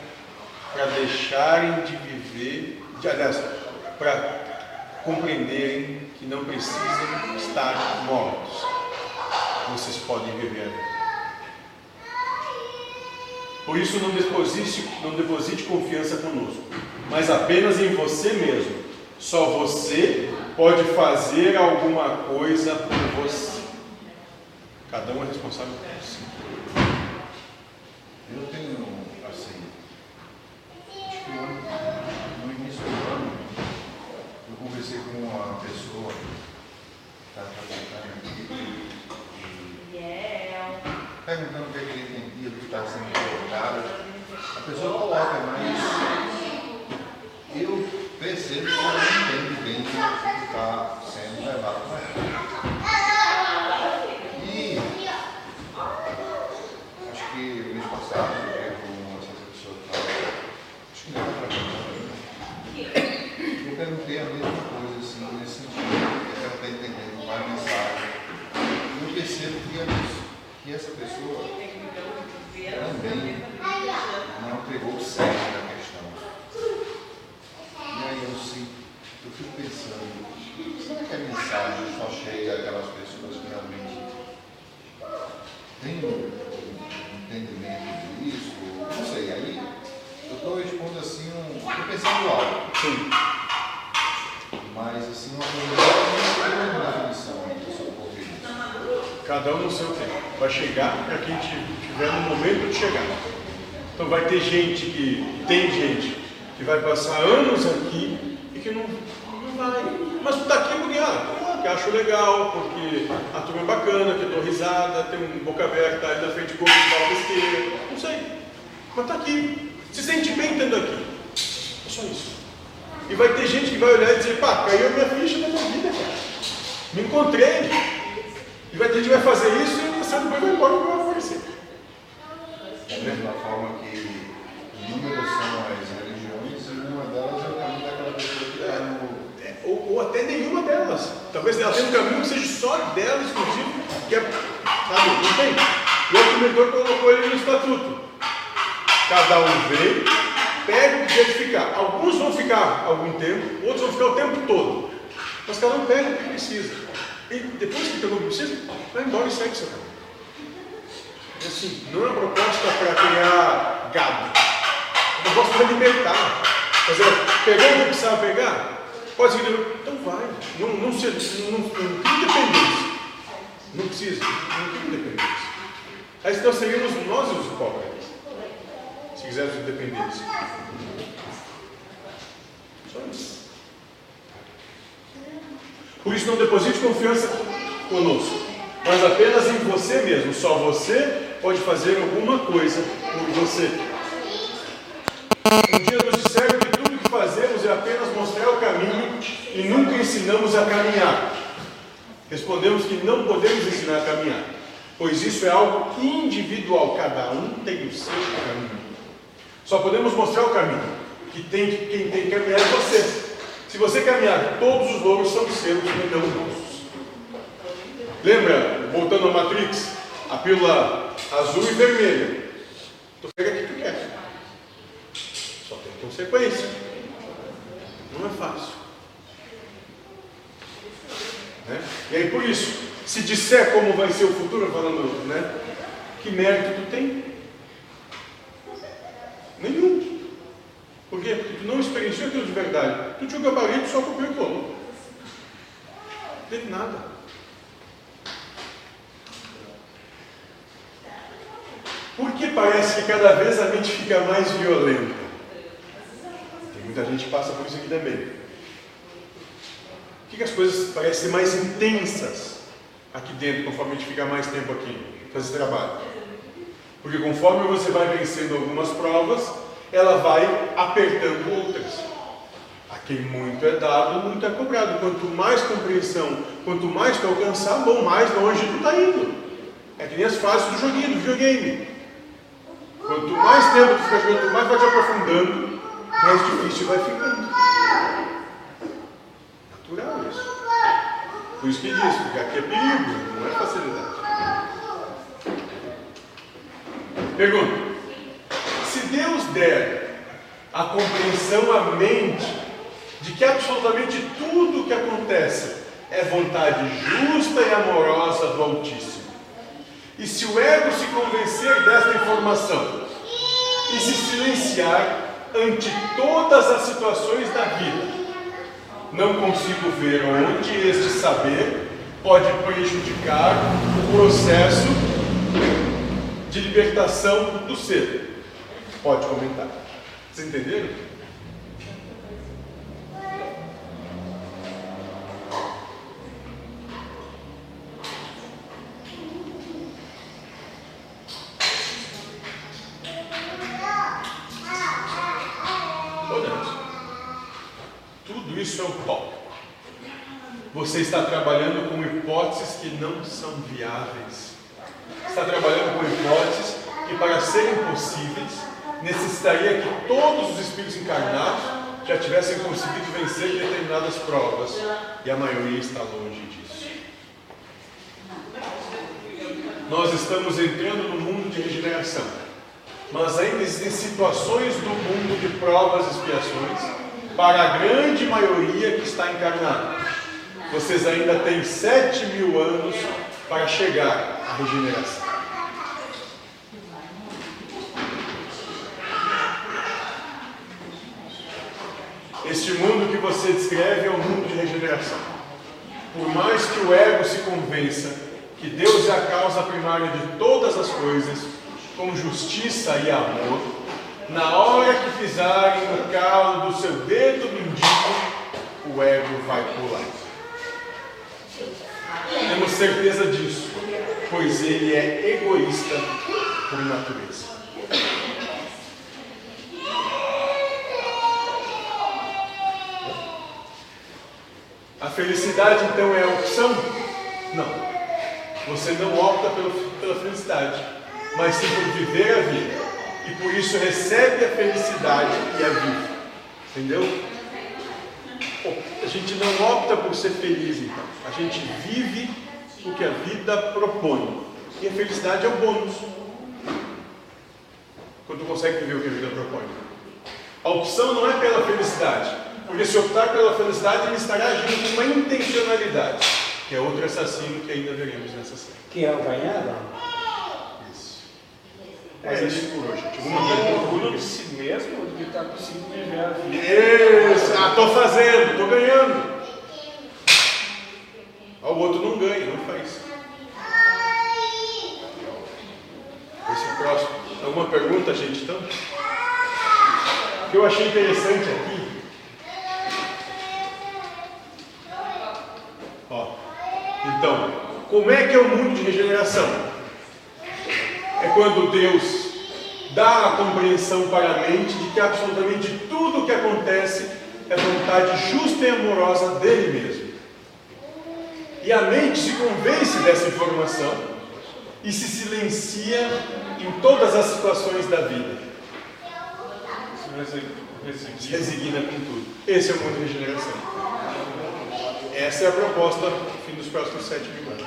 para deixarem de viver, de, aliás, para compreenderem que não precisam estar mortos. Vocês podem viver. Por isso, não deposite, não deposite confiança conosco, mas apenas em você mesmo. Só você pode fazer alguma coisa por você. Cada um é responsável por si. Eu tenho, assim, acho que no, no início do ano, eu conversei com uma pessoa que estava trabalhando aqui e perguntando o que, é que ele entendia do que estava sendo colocado. A pessoa coloca, mas eu percebo que ela não entende bem o que está sendo levado para ela. E acho que mês passado eu tive com essa pessoa que estava, acho que não era trabalhando Eu perguntei a mesma coisa, assim, nesse sentido, que ela está entendendo mais a mensagem. E eu percebo que, essa pessoa também não pegou o certo da questão. E aí eu sinto, eu fico pensando, será que a mensagem só chega àquelas pessoas que realmente têm um entendimento disso? Não sei, aí eu estou expondo assim um. Estou pensando algo. Sim. Mas assim, uma coisa não tem uma definição ainda sobre o porquê disso. Cada um no seu tempo. Vai chegar para quem tiver no momento de chegar. Então vai ter gente que. Tem gente que vai passar anos aqui e que não, não vai. Mas está aqui ah, que acho legal, porque a turma é bacana, que eu dou risada, tem um boca aberta ali na frente que fala besteira. Não sei. Mas está aqui. Se sente bem estando aqui. É só isso. E vai ter gente que vai olhar e dizer, pá, caiu a minha ficha da minha vida, cara. Me encontrei. E ter gente vai fazer isso e você depois vai embora e vai aparecer. Da mesma forma que inúmeras são as religiões e uma delas é o caminho daquela pessoa que está no. É, ou, ou até nenhuma delas. Talvez ela tenha um caminho que seja só dela, exclusivo, que é, sabe, não tem. E outro mentor colocou ele no estatuto. Cada um veio, pega o que quer ficar. Alguns vão ficar algum tempo, outros vão ficar o tempo todo. Mas cada um pega o que precisa. E depois que pegou o precisa, vai embora e segue seu caminho. É assim, não é uma proposta para criar gado. É uma proposta para libertar. Quer dizer, pegou o que precisava pegar? Pode seguir. Então vai. Não, não, se, não, não cria dependência. Não precisa. Não cria dependência. Aí então seríamos nós os hipócritas. Se quisermos dependência. Só isso. Por isso não deposite confiança conosco, mas apenas em você mesmo. Só você pode fazer alguma coisa por você. Um dia nos disseram que tudo que fazemos é apenas mostrar o caminho e nunca ensinamos a caminhar. Respondemos que não podemos ensinar a caminhar, pois isso é algo individual, cada um tem o seu caminho. Só podemos mostrar o caminho, que tem, quem tem que caminhar é você. Se você caminhar, todos os louros são seus e não nossos. Lembra, voltando à Matrix, a pílula azul e vermelha. Tu pega o que tu quer. Só tem consequência. Não é fácil. Né? E aí por isso, se disser como vai ser o futuro, falando, né? Que mérito tu tem? Nenhum. Por quê? Porque tu não experienciou aquilo de verdade. Tu tinha o gabarito, só copiou e colou. Não teve nada. Por que parece que cada vez a mente fica mais violenta? Tem muita gente que passa por isso aqui também. Por que, as coisas parecem ser mais intensas aqui dentro, conforme a gente fica mais tempo aqui, fazer trabalho? Porque conforme você vai vencendo algumas provas, ela vai apertando outras. Quem muito é dado, muito é cobrado. Quanto mais compreensão, quanto mais tu alcançar, bom, mais longe tu está indo. É que nem as fases do joguinho, do videogame. Quanto mais tempo tu fica jogando, mais vai te aprofundando, mais difícil vai ficando. Natural isso. Por isso que diz, porque aqui é perigo, não é facilidade. Pergunta: se Deus der a compreensão à mente de que absolutamente tudo o que acontece é vontade justa e amorosa do Altíssimo, e se o ego se convencer desta informação e se silenciar ante todas as situações da vida, não consigo ver onde este saber pode prejudicar o processo de libertação do ser. Pode comentar. Vocês entenderam? Podemos. Tudo isso é um pó. Você está trabalhando com hipóteses que não são viáveis. Está trabalhando com hipóteses que, para serem possíveis, necessitaria que todos os espíritos encarnados já tivessem conseguido vencer determinadas provas. E a maioria está longe disso. Nós estamos entrando no mundo de regeneração. Mas ainda existem situações do mundo de provas e expiações para a grande maioria que está encarnada. Vocês ainda têm sete mil anos para chegar à regeneração. Este mundo que você descreve é um mundo de regeneração. Por mais que o ego se convença que Deus é a causa primária de todas as coisas, com justiça e amor, na hora que pisarem no calo do seu dedo mindinho, o ego vai pular. Temos certeza disso, pois ele é egoísta por natureza. A felicidade então é a opção? Não. Você não opta pela felicidade, mas sim por viver a vida. E por isso recebe a felicidade e a vive. Entendeu? A gente não opta por ser feliz, então. A gente vive o que a vida propõe. E a felicidade é o bônus. Quando consegue viver o que a vida propõe. A opção não é pela felicidade. Porque se optar pela felicidade, ele estará agindo com uma intencionalidade. Que é outro assassino que ainda veremos nessa série. Que é o ganhado? Isso. É isso por hoje, gente. Alguma Tem pergunta? orgulho de si mesmo, de estar conseguindo viver a vida. Isso, ah, tô fazendo, tô ganhando. Ah, o outro não ganha, não faz. Esse é o próximo. Alguma pergunta, gente, então? O que eu achei interessante aqui. Ó, então, como é que é o mundo de regeneração? É quando Deus dá a compreensão para a mente de que absolutamente tudo o que acontece é vontade justa e amorosa dele mesmo. E a mente se convence dessa informação e se silencia em todas as situações da vida. Se resigna com tudo. Esse é o mundo de regeneração. Essa é a proposta no fim dos próximos sete mil anos.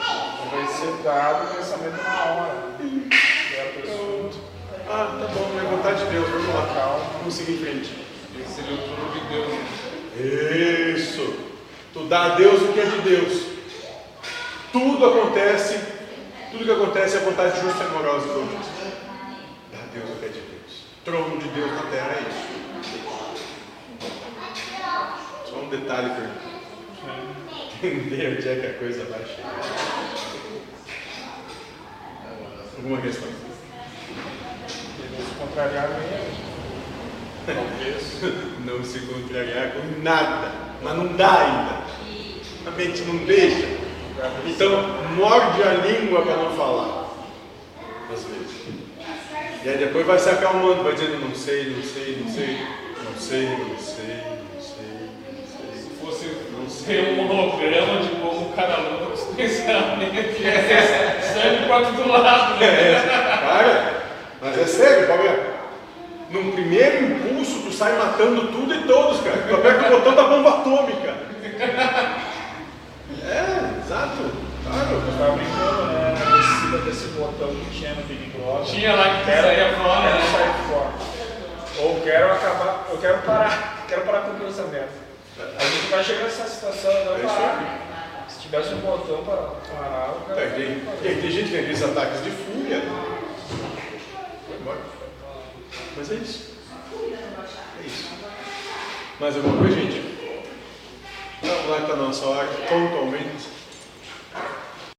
Vai ser dado o pensamento na hora. Ah, tá bom, é vontade de Deus, vamos lá, calma, vamos seguir em frente. Esse seria o turno de Deus. Isso! Tu dá a Deus o que é de Deus. Tudo acontece, tudo que acontece é a vontade justa e amorosa do Deus. Dá a Deus o que é de Deus. trono de Deus na terra, é isso. Só um detalhe para entender onde é que a coisa vai chegar. Alguma questão? Se contrariar. Talvez. Não se contrariar com nada, mas não dá ainda. A mente não deixa. Então, morde a língua para não falar. Às vezes. E aí depois vai se acalmando, vai dizendo: não sei, não sei, não sei, não sei, não sei, não sei, não sei. Se fosse Não ser um holograma de como o cara luta com os pensamentos, ter sangue para todo lado, né? É, cara, mas é sério, Paulo. Num primeiro impulso, tu sai matando tudo e todos, cara. Tu aperta o botão da bomba atômica. É, exato. Claro. Eu estava brincando, né? Em cima desse botão que tinha no Big Brother. Tinha lá que Quero saía fora, quero né? sair fora. Ou quero acabar, eu quero parar, quero parar com o pensamento. A gente vai chegar nessa situação, não É parar. Se tivesse um botão para parar, o cara. Tem, tem, tem, tem gente que tem aqueles ataques de fúria. Embora. Mas é isso. É isso. Mais alguma coisa, gente? Vamos lá está a nossa hora, pontualmente.